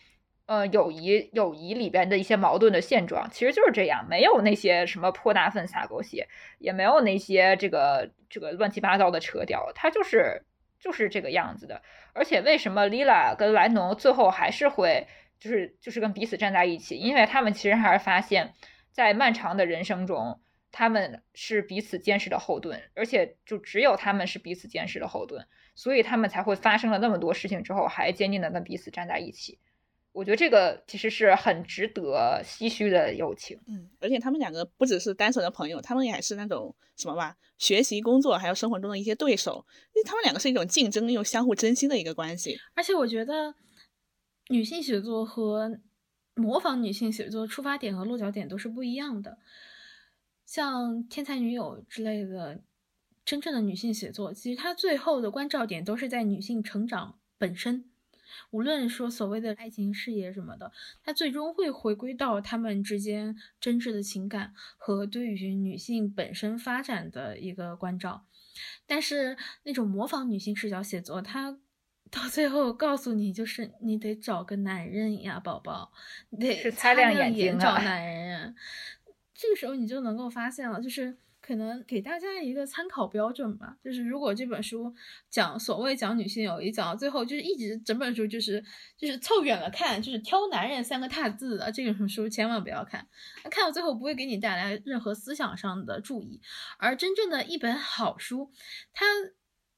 呃，友谊友谊里边的一些矛盾的现状，其实就是这样，没有那些什么泼大粪撒狗血，也没有那些这个这个乱七八糟的扯掉，它就是就是这个样子的。而且为什么 Lila 跟莱农最后还是会就是就是跟彼此站在一起？因为他们其实还是发现，在漫长的人生中，他们是彼此坚实的后盾，而且就只有他们是彼此坚实的后盾，所以他们才会发生了那么多事情之后，还坚定的跟彼此站在一起。我觉得这个其实是很值得唏嘘的友情，嗯，而且他们两个不只是单纯的朋友，他们也是那种什么吧，学习、工作还有生活中的一些对手，因为他们两个是一种竞争又相互珍惜的一个关系。而且我觉得女性写作和模仿女性写作出发点和落脚点都是不一样的。像《天才女友》之类的，真正的女性写作，其实它最后的关照点都是在女性成长本身。无论说所谓的爱情、事业什么的，它最终会回归到他们之间真挚的情感和对于女性本身发展的一个关照。但是那种模仿女性视角写作，它 到最后告诉你，就是你得找个男人呀，宝宝，你得擦亮眼睛找男人。这个时候你就能够发现了，就是可能给大家一个参考标准吧。就是如果这本书讲所谓讲女性友谊，讲到最后就是一直整本书就是就是凑远了看，就是挑男人三个大字的这种书，千万不要看。看到最后不会给你带来任何思想上的注意。而真正的一本好书，它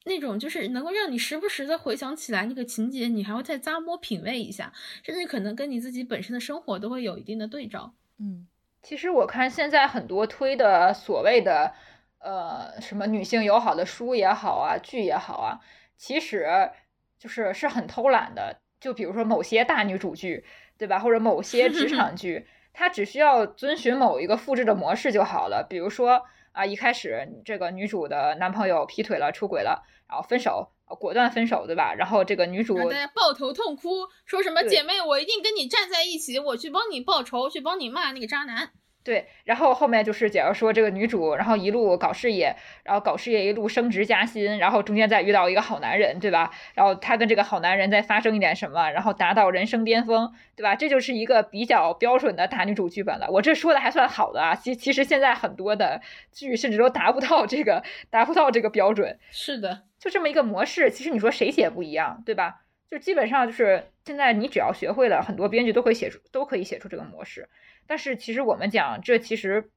那种就是能够让你时不时的回想起来那个情节，你还会再咂摸品味一下，甚至可能跟你自己本身的生活都会有一定的对照。嗯。其实我看现在很多推的所谓的，呃，什么女性友好的书也好啊，剧也好啊，其实就是是很偷懒的。就比如说某些大女主剧，对吧？或者某些职场 剧，它只需要遵循某一个复制的模式就好了。比如说啊，一开始这个女主的男朋友劈腿了、出轨了，然后分手。果断分手，对吧？然后这个女主大家抱头痛哭，说什么姐妹，我一定跟你站在一起，我去帮你报仇，去帮你骂那个渣男。对，然后后面就是假如说这个女主，然后一路搞事业，然后搞事业一路升职加薪，然后中间再遇到一个好男人，对吧？然后她跟这个好男人再发生一点什么，然后达到人生巅峰，对吧？这就是一个比较标准的大女主剧本了。我这说的还算好的啊，其其实现在很多的剧甚至都达不到这个达不到这个标准。是的。就这么一个模式，其实你说谁写不一样，对吧？就基本上就是现在你只要学会了，很多编剧都可以写出，都可以写出这个模式。但是其实我们讲，这其实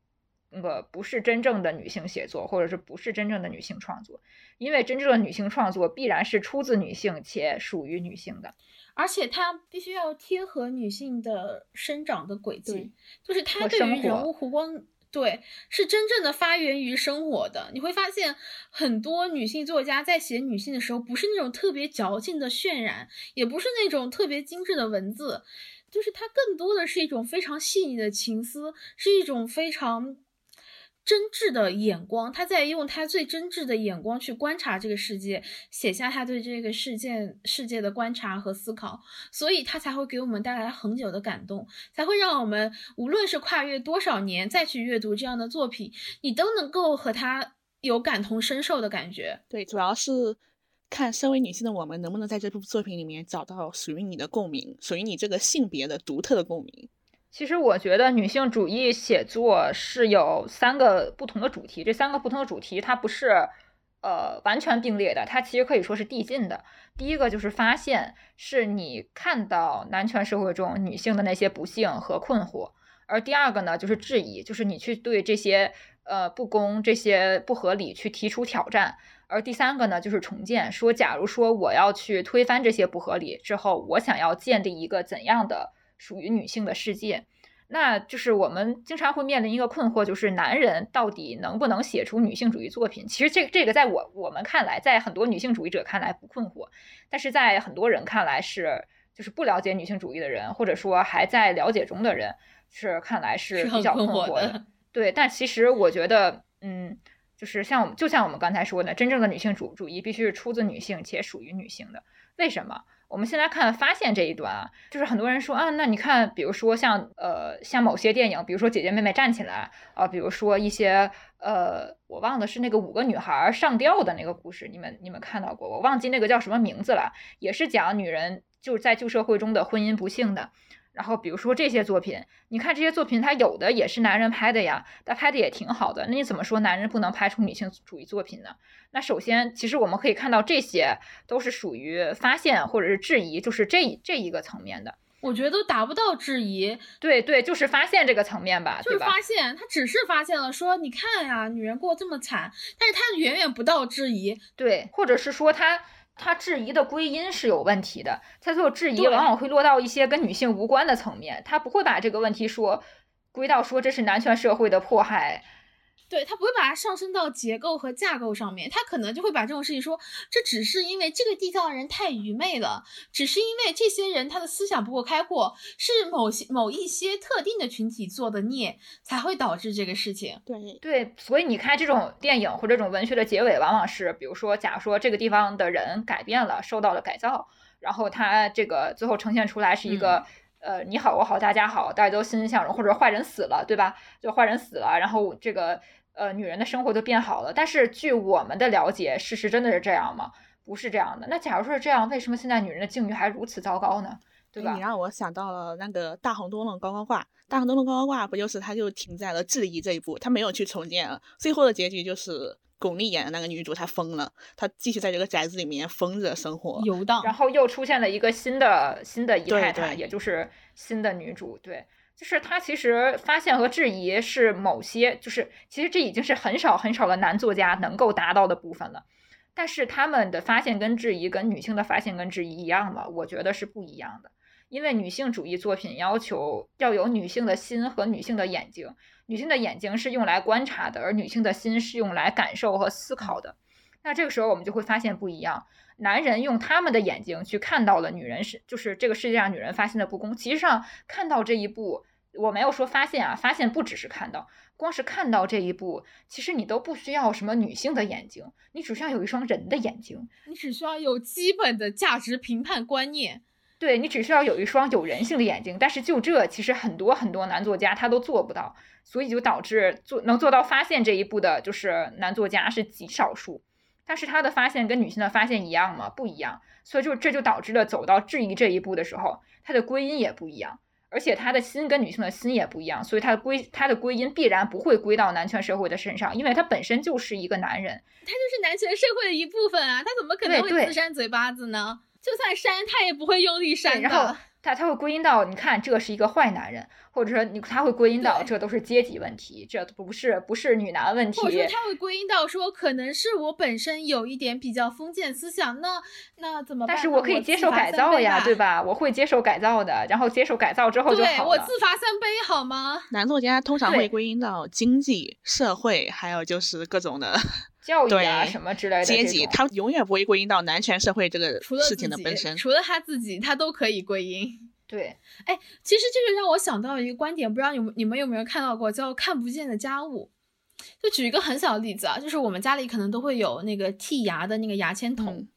那个不是真正的女性写作，或者是不是真正的女性创作，因为真正的女性创作必然是出自女性且属于女性的，而且它必须要贴合女性的生长的轨迹，就是它对于人物弧光。对，是真正的发源于生活的。你会发现，很多女性作家在写女性的时候，不是那种特别矫情的渲染，也不是那种特别精致的文字，就是它更多的是一种非常细腻的情思，是一种非常。真挚的眼光，他在用他最真挚的眼光去观察这个世界，写下他对这个世界世界的观察和思考，所以他才会给我们带来很久的感动，才会让我们无论是跨越多少年再去阅读这样的作品，你都能够和他有感同身受的感觉。对，主要是看身为女性的我们能不能在这部作品里面找到属于你的共鸣，属于你这个性别的独特的共鸣。其实我觉得女性主义写作是有三个不同的主题，这三个不同的主题它不是呃完全并列的，它其实可以说是递进的。第一个就是发现，是你看到男权社会中女性的那些不幸和困惑；而第二个呢，就是质疑，就是你去对这些呃不公、这些不合理去提出挑战；而第三个呢，就是重建，说假如说我要去推翻这些不合理之后，我想要建立一个怎样的？属于女性的世界，那就是我们经常会面临一个困惑，就是男人到底能不能写出女性主义作品？其实这这个在我我们看来，在很多女性主义者看来不困惑，但是在很多人看来是，就是不了解女性主义的人，或者说还在了解中的人，是看来是比较困惑的。对，但其实我觉得，嗯，就是像我们就像我们刚才说的，真正的女性主主义必须是出自女性且属于女性的。为什么？我们先来看发现这一段啊，就是很多人说啊，那你看，比如说像呃像某些电影，比如说姐姐妹妹站起来啊，比如说一些呃我忘了是那个五个女孩上吊的那个故事，你们你们看到过？我忘记那个叫什么名字了，也是讲女人就是在旧社会中的婚姻不幸的。然后比如说这些作品，你看这些作品，它有的也是男人拍的呀，他拍的也挺好的。那你怎么说男人不能拍出女性主义作品呢？那首先，其实我们可以看到，这些都是属于发现或者是质疑，就是这这一个层面的。我觉得都达不到质疑。对对，就是发现这个层面吧，就是发现，他只是发现了，说你看呀，女人过这么惨，但是他远远不到质疑。对，或者是说他。他质疑的归因是有问题的，他所有质疑往往会落到一些跟女性无关的层面，他不会把这个问题说归到说这是男权社会的迫害。对他不会把它上升到结构和架构上面，他可能就会把这种事情说，这只是因为这个地方的人太愚昧了，只是因为这些人他的思想不够开阔，是某些某一些特定的群体做的孽，才会导致这个事情。对对，所以你看这种电影或者这种文学的结尾，往往是，比如说，假如说这个地方的人改变了，受到了改造，然后他这个最后呈现出来是一个。呃，你好，我好，大家好，大家都欣欣向荣，或者坏人死了，对吧？就坏人死了，然后这个呃，女人的生活就变好了。但是据我们的了解，事实真的是这样吗？不是这样的。那假如说是这样，为什么现在女人的境遇还如此糟糕呢？对吧？你让我想到了那个大红灯笼高高挂，大红灯笼高高挂不就是它就停在了质疑这一步，它没有去重建了，最后的结局就是。巩俐演的那个女主，她疯了，她继续在这个宅子里面疯着生活游荡，然后又出现了一个新的新的姨太太，也就是新的女主。对，就是他其实发现和质疑是某些，就是其实这已经是很少很少的男作家能够达到的部分了。但是他们的发现跟质疑跟女性的发现跟质疑一样吗？我觉得是不一样的，因为女性主义作品要求要有女性的心和女性的眼睛。女性的眼睛是用来观察的，而女性的心是用来感受和思考的。那这个时候我们就会发现不一样。男人用他们的眼睛去看到了女人是，就是这个世界上女人发现的不公。其实上看到这一步，我没有说发现啊，发现不只是看到，光是看到这一步，其实你都不需要什么女性的眼睛，你只需要有一双人的眼睛，你只需要有基本的价值评判观念。对你只需要有一双有人性的眼睛，但是就这，其实很多很多男作家他都做不到，所以就导致做能做到发现这一步的，就是男作家是极少数。但是他的发现跟女性的发现一样吗？不一样，所以就这就导致了走到质疑这一步的时候，他的归因也不一样，而且他的心跟女性的心也不一样，所以他的归他的归因必然不会归到男权社会的身上，因为他本身就是一个男人，他就是男权社会的一部分啊，他怎么可能会自扇嘴巴子呢？就算扇，他也不会用力扇的。然后他他会归因到，你看这是一个坏男人，或者说你他会归因到这都是阶级问题，这不是不是女男问题。或者说他会归因到说，可能是我本身有一点比较封建思想，那那怎么办？但是我可以接受改造呀，对吧？我会接受改造的，然后接受改造之后就好了。我自罚三杯好吗？男作家通常会归因到经济社会，还有就是各种的。教育啊什么之类的阶级，他永远不会归因到男权社会这个事情的本身。除了他自己，他都可以归因。对，哎，其实这个让我想到一个观点，不知道你们你们有没有看到过，叫看不见的家务。就举一个很小的例子啊，就是我们家里可能都会有那个剔牙的那个牙签筒。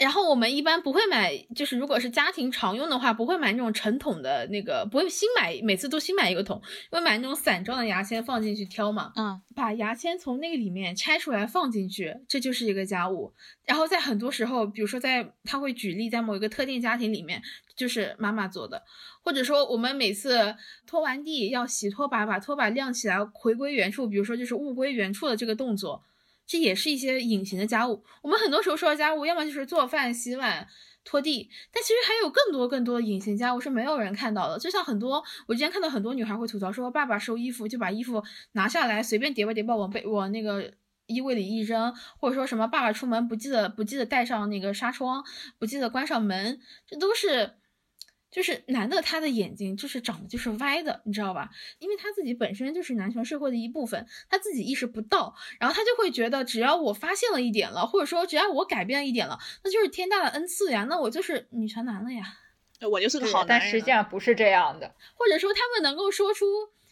然后我们一般不会买，就是如果是家庭常用的话，不会买那种成桶的那个，不会新买，每次都新买一个桶，会买那种散装的牙签放进去挑嘛。嗯，把牙签从那个里面拆出来放进去，这就是一个家务。然后在很多时候，比如说在他会举例，在某一个特定家庭里面，就是妈妈做的，或者说我们每次拖完地要洗拖把，把拖把晾起来回归原处，比如说就是物归原处的这个动作。这也是一些隐形的家务。我们很多时候说到家务，要么就是做饭、洗碗、拖地，但其实还有更多更多的隐形家务是没有人看到的。就像很多，我之前看到很多女孩会吐槽说，爸爸收衣服就把衣服拿下来，随便叠吧叠吧往被往那个衣柜里一扔，或者说什么爸爸出门不记得不记得带上那个纱窗，不记得关上门，这都是。就是男的，他的眼睛就是长得就是歪的，你知道吧？因为他自己本身就是男权社会的一部分，他自己意识不到，然后他就会觉得，只要我发现了一点了，或者说只要我改变了一点了，那就是天大的恩赐呀，那我就是女权男了呀，我就是个好男人。但实际上不是这样的，或者说他们能够说出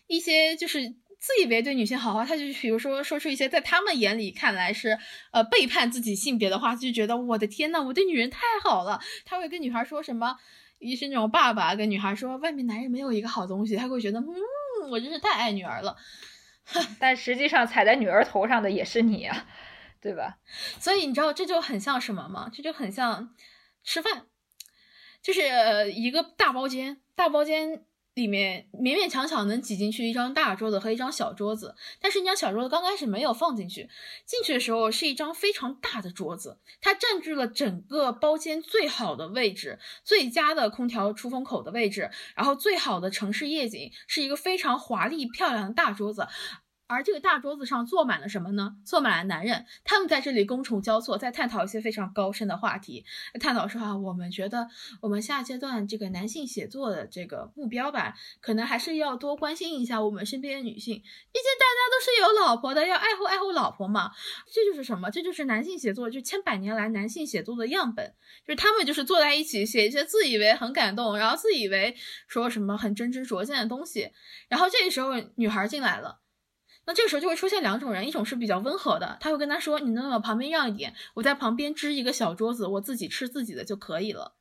一些就是自以为对女性好话，他就比如说说出一些在他们眼里看来是呃背叛自己性别的话，就觉得我的天呐，我对女人太好了，他会跟女孩说什么？一是那种爸爸跟女孩说外面男人没有一个好东西，他会觉得嗯，我真是太爱女儿了。但实际上踩在女儿头上的也是你啊，对吧？所以你知道这就很像什么吗？这就很像吃饭，就是一个大包间，大包间。里面勉勉强强能挤进去一张大桌子和一张小桌子，但是那张小桌子刚开始没有放进去，进去的时候是一张非常大的桌子，它占据了整个包间最好的位置，最佳的空调出风口的位置，然后最好的城市夜景，是一个非常华丽漂亮的大桌子。而这个大桌子上坐满了什么呢？坐满了男人，他们在这里觥筹交错，在探讨一些非常高深的话题。探讨说啊，我们觉得我们下阶段这个男性写作的这个目标吧，可能还是要多关心一下我们身边的女性，毕竟大家都是有老婆的，要爱护爱护老婆嘛。这就是什么？这就是男性写作，就千百年来男性写作的样本，就是他们就是坐在一起写一些自以为很感动，然后自以为说什么很真知灼见的东西，然后这个时候女孩进来了。那这个时候就会出现两种人，一种是比较温和的，他会跟他说：“你能往旁边让一点，我在旁边支一个小桌子，我自己吃自己的就可以了。”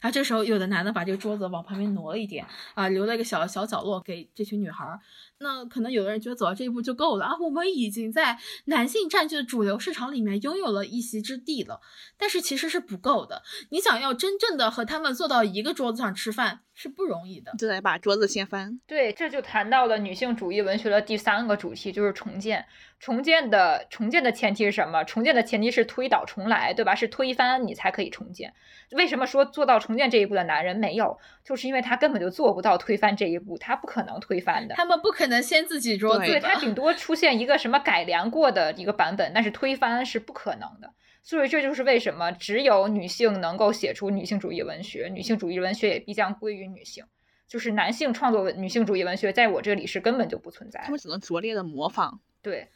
啊，这时候有的男的把这个桌子往旁边挪了一点，啊，留了一个小小角落给这群女孩。那可能有的人觉得走到这一步就够了啊，我们已经在男性占据的主流市场里面拥有了一席之地了，但是其实是不够的。你想要真正的和他们坐到一个桌子上吃饭是不容易的，就得把桌子掀翻。对，这就谈到了女性主义文学的第三个主题，就是重建。重建的重建的前提是什么？重建的前提是推倒重来，对吧？是推翻你才可以重建。为什么说做到重建这一步的男人没有？就是因为他根本就做不到推翻这一步，他不可能推翻的。他们不可能掀自己桌子，对他顶多出现一个什么改良过的一个版本，但是推翻是不可能的。所以这就是为什么只有女性能够写出女性主义文学，女性主义文学也必将归于女性。就是男性创作文女性主义文学，在我这里是根本就不存在。他们只能拙劣的模仿，对。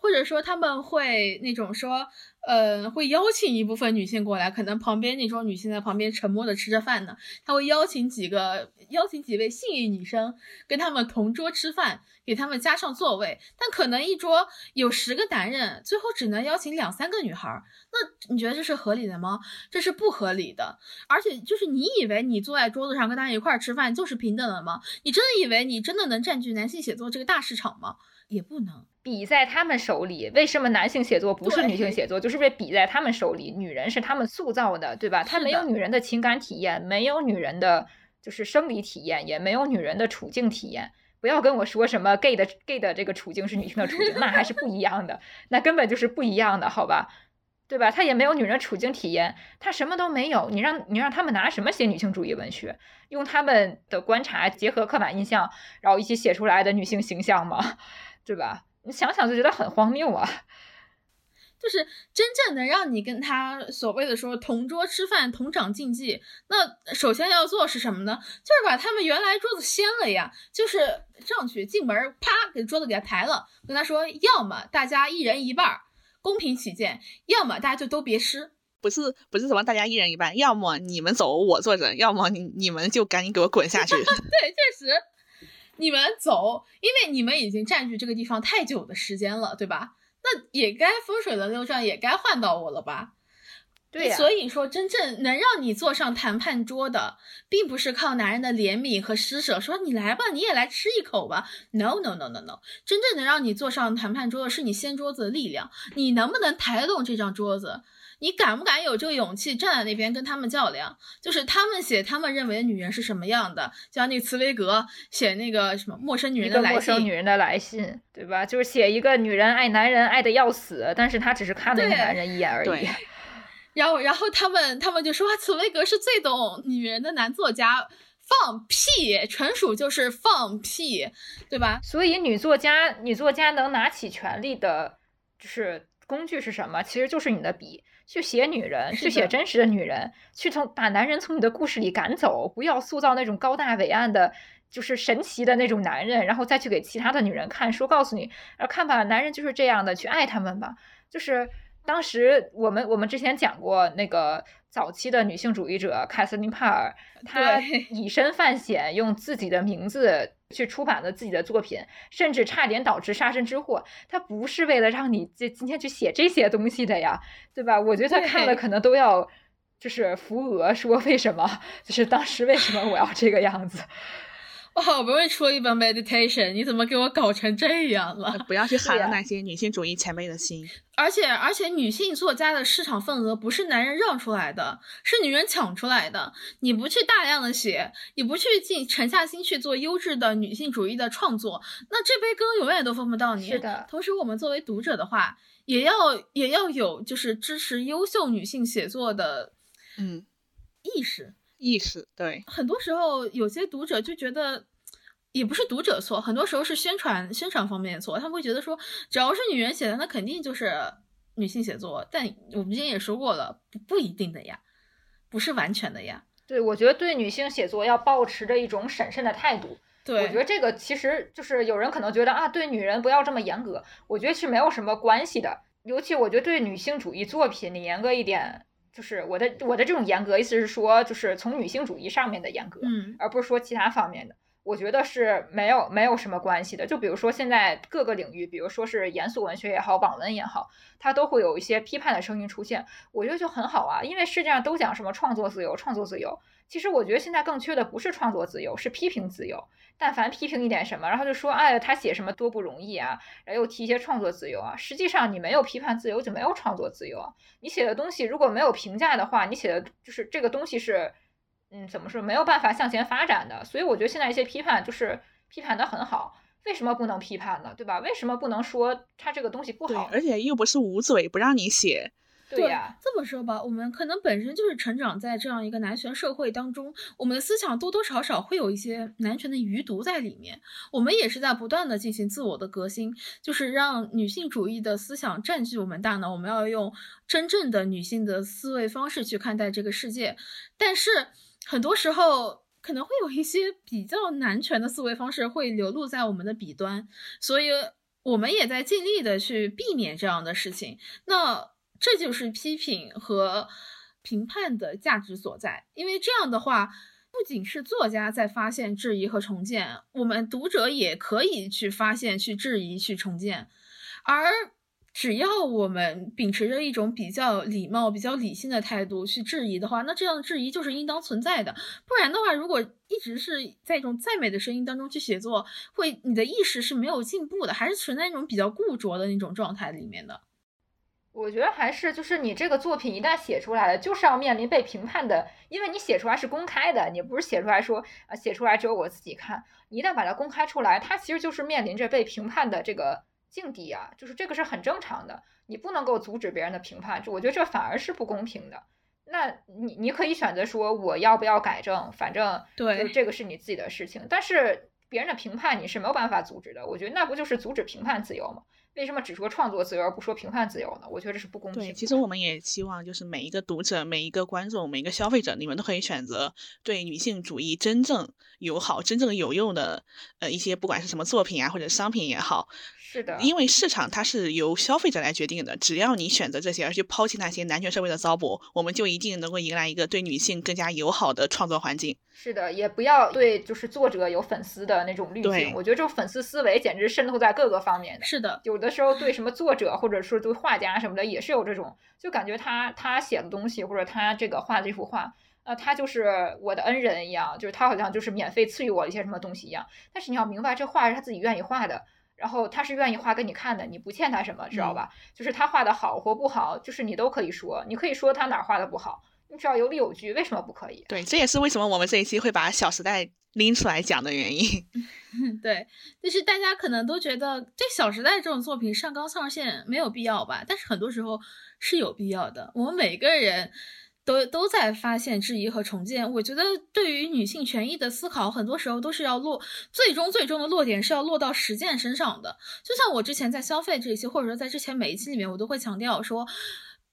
或者说他们会那种说，呃，会邀请一部分女性过来，可能旁边那桌女性在旁边沉默的吃着饭呢，他会邀请几个，邀请几位幸运女生跟他们同桌吃饭，给他们加上座位。但可能一桌有十个男人，最后只能邀请两三个女孩，那你觉得这是合理的吗？这是不合理的。而且就是你以为你坐在桌子上跟大家一块儿吃饭就是平等的吗？你真的以为你真的能占据男性写作这个大市场吗？也不能。笔在他们手里，为什么男性写作不是女性写作？就是被笔在他们手里，女人是他们塑造的，对吧？他没有女人的情感体验，没有女人的就是生理体验，也没有女人的处境体验。不要跟我说什么 gay 的 gay 的这个处境是女性的处境，那还是不一样的，那根本就是不一样的，好吧？对吧？他也没有女人处境体验，他什么都没有。你让你让他们拿什么写女性主义文学？用他们的观察结合刻板印象，然后一起写出来的女性形象吗？对吧？你想想就觉得很荒谬啊！就是真正能让你跟他所谓的说同桌吃饭、同长竞技，那首先要做是什么呢？就是把他们原来桌子掀了呀，就是上去进门，啪给桌子给他抬了，跟他说，要么大家一人一半，公平起见；要么大家就都别吃。不是不是什么大家一人一半，要么你们走我坐着，要么你你们就赶紧给我滚下去。对，确实。你们走，因为你们已经占据这个地方太久的时间了，对吧？那也该风水轮流转，也该换到我了吧？对，所以说，真正能让你坐上谈判桌的，并不是靠男人的怜悯和施舍，说你来吧，你也来吃一口吧。No no no no no，真正能让你坐上谈判桌的是你掀桌子的力量，你能不能抬动这张桌子？你敢不敢有这个勇气站在那边跟他们较量？就是他们写他们认为的女人是什么样的，像那个茨威格写那个什么陌生女人的来信，陌生女人的来信，对吧？就是写一个女人爱男人爱的要死，但是她只是看了那个男人一眼而已。然后，然后他们他们就说茨威格是最懂女人的男作家，放屁，纯属就是放屁，对吧？所以女作家，女作家能拿起权力的，就是工具是什么？其实就是你的笔。去写女人，去写真实的女人，去从把男人从你的故事里赶走，不要塑造那种高大伟岸的，就是神奇的那种男人，然后再去给其他的女人看，说告诉你，然后看吧，男人就是这样的，去爱他们吧。就是当时我们我们之前讲过那个早期的女性主义者凯瑟琳帕尔，她以身犯险，用自己的名字。去出版了自己的作品，甚至差点导致杀身之祸。她不是为了让你这今天去写这些东西的呀，对吧？我觉得她看了可能都要就是扶额，说为什么？就是当时为什么我要这个样子？我好不容易出了一本 meditation，你怎么给我搞成这样了？不要去寒了那些女性主义前辈的心。而且而且，女性作家的市场份额不是男人让出来的，是女人抢出来的。你不去大量的写，你不去尽沉下心去做优质的女性主义的创作，那这杯羹永远都分不到你。是的。同时，我们作为读者的话，也要也要有就是支持优秀女性写作的嗯意识。意识对，很多时候有些读者就觉得，也不是读者错，很多时候是宣传宣传方面的错。他们会觉得说，只要是女人写的，那肯定就是女性写作。但我们之前也说过了，不不一定的呀，不是完全的呀。对，我觉得对女性写作要保持着一种审慎的态度。对，我觉得这个其实就是有人可能觉得啊，对女人不要这么严格。我觉得是没有什么关系的。尤其我觉得对女性主义作品，你严格一点，就是我的我的这种严格意思是说，就是从女性主义上面的严格，嗯，而不是说其他方面的。我觉得是没有没有什么关系的。就比如说现在各个领域，比如说是严肃文学也好，网文也好，它都会有一些批判的声音出现。我觉得就很好啊，因为世界上都讲什么创作自由，创作自由。其实我觉得现在更缺的不是创作自由，是批评自由。但凡批评一点什么，然后就说，哎，他写什么多不容易啊，然后又提一些创作自由啊。实际上你没有批判自由，就没有创作自由啊。你写的东西如果没有评价的话，你写的就是这个东西是。嗯，怎么说没有办法向前发展的？所以我觉得现在一些批判就是批判的很好，为什么不能批判呢？对吧？为什么不能说他这个东西不好？而且又不是捂嘴不让你写。对呀，这么说吧，我们可能本身就是成长在这样一个男权社会当中，我们的思想多多少少会有一些男权的余毒在里面。我们也是在不断的进行自我的革新，就是让女性主义的思想占据我们大脑。我们要用真正的女性的思维方式去看待这个世界，但是。很多时候可能会有一些比较男权的思维方式会流露在我们的笔端，所以我们也在尽力的去避免这样的事情。那这就是批评和评判的价值所在，因为这样的话，不仅是作家在发现、质疑和重建，我们读者也可以去发现、去质疑、去重建，而。只要我们秉持着一种比较礼貌、比较理性的态度去质疑的话，那这样的质疑就是应当存在的。不然的话，如果一直是在一种赞美的声音当中去写作，会你的意识是没有进步的，还是存在一种比较固着的那种状态里面的。我觉得还是就是你这个作品一旦写出来了，就是要面临被评判的，因为你写出来是公开的，你不是写出来说啊，写出来只有我自己看。一旦把它公开出来，它其实就是面临着被评判的这个。境地啊，就是这个是很正常的，你不能够阻止别人的评判，就我觉得这反而是不公平的。那你你可以选择说我要不要改正，反正对，这个是你自己的事情。但是别人的评判你是没有办法阻止的，我觉得那不就是阻止评判自由吗？为什么只说创作自由而不说评判自由呢？我觉得这是不公平。对，其实我们也希望就是每一个读者、每一个观众、每一个消费者，你们都可以选择对女性主义真正友好、真正有用的呃一些，不管是什么作品啊或者商品也好。是的，因为市场它是由消费者来决定的。只要你选择这些，而去抛弃那些男权社会的糟粕，我们就一定能够迎来一个对女性更加友好的创作环境。是的，也不要对就是作者有粉丝的那种滤镜。我觉得这种粉丝思维简直渗透在各个方面的。是的，有的时候对什么作者或者说对画家什么的也是有这种，就感觉他他写的东西或者他这个画这幅画，呃，他就是我的恩人一样，就是他好像就是免费赐予我一些什么东西一样。但是你要明白，这画是他自己愿意画的。然后他是愿意画给你看的，你不欠他什么，知道吧？就是他画的好或不好，就是你都可以说，你可以说他哪画的不好，你只要有理有据，为什么不可以？对，这也是为什么我们这一期会把《小时代》拎出来讲的原因。对，就是大家可能都觉得这《小时代》这种作品上纲上线没有必要吧，但是很多时候是有必要的。我们每个人。都都在发现、质疑和重建。我觉得，对于女性权益的思考，很多时候都是要落，最终最终的落点是要落到实践身上的。就像我之前在消费这一期，或者说在之前每一期里面，我都会强调说，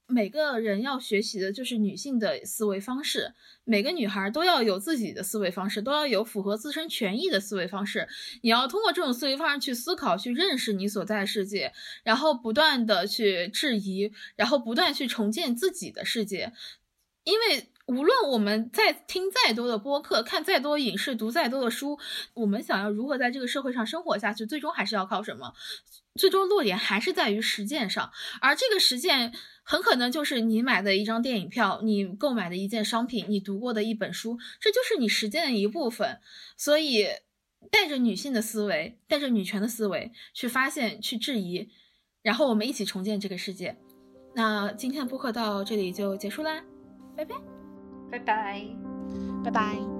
每个人要学习的就是女性的思维方式，每个女孩都要有自己的思维方式，都要有符合自身权益的思维方式。你要通过这种思维方式去思考、去认识你所在的世界，然后不断的去质疑，然后不断去重建自己的世界。因为无论我们在听再多的播客、看再多影视、读再多的书，我们想要如何在这个社会上生活下去，最终还是要靠什么？最终落点还是在于实践上。而这个实践很可能就是你买的一张电影票，你购买的一件商品，你读过的一本书，这就是你实践的一部分。所以，带着女性的思维，带着女权的思维去发现、去质疑，然后我们一起重建这个世界。那今天的播客到这里就结束啦。拜拜，拜拜，拜拜。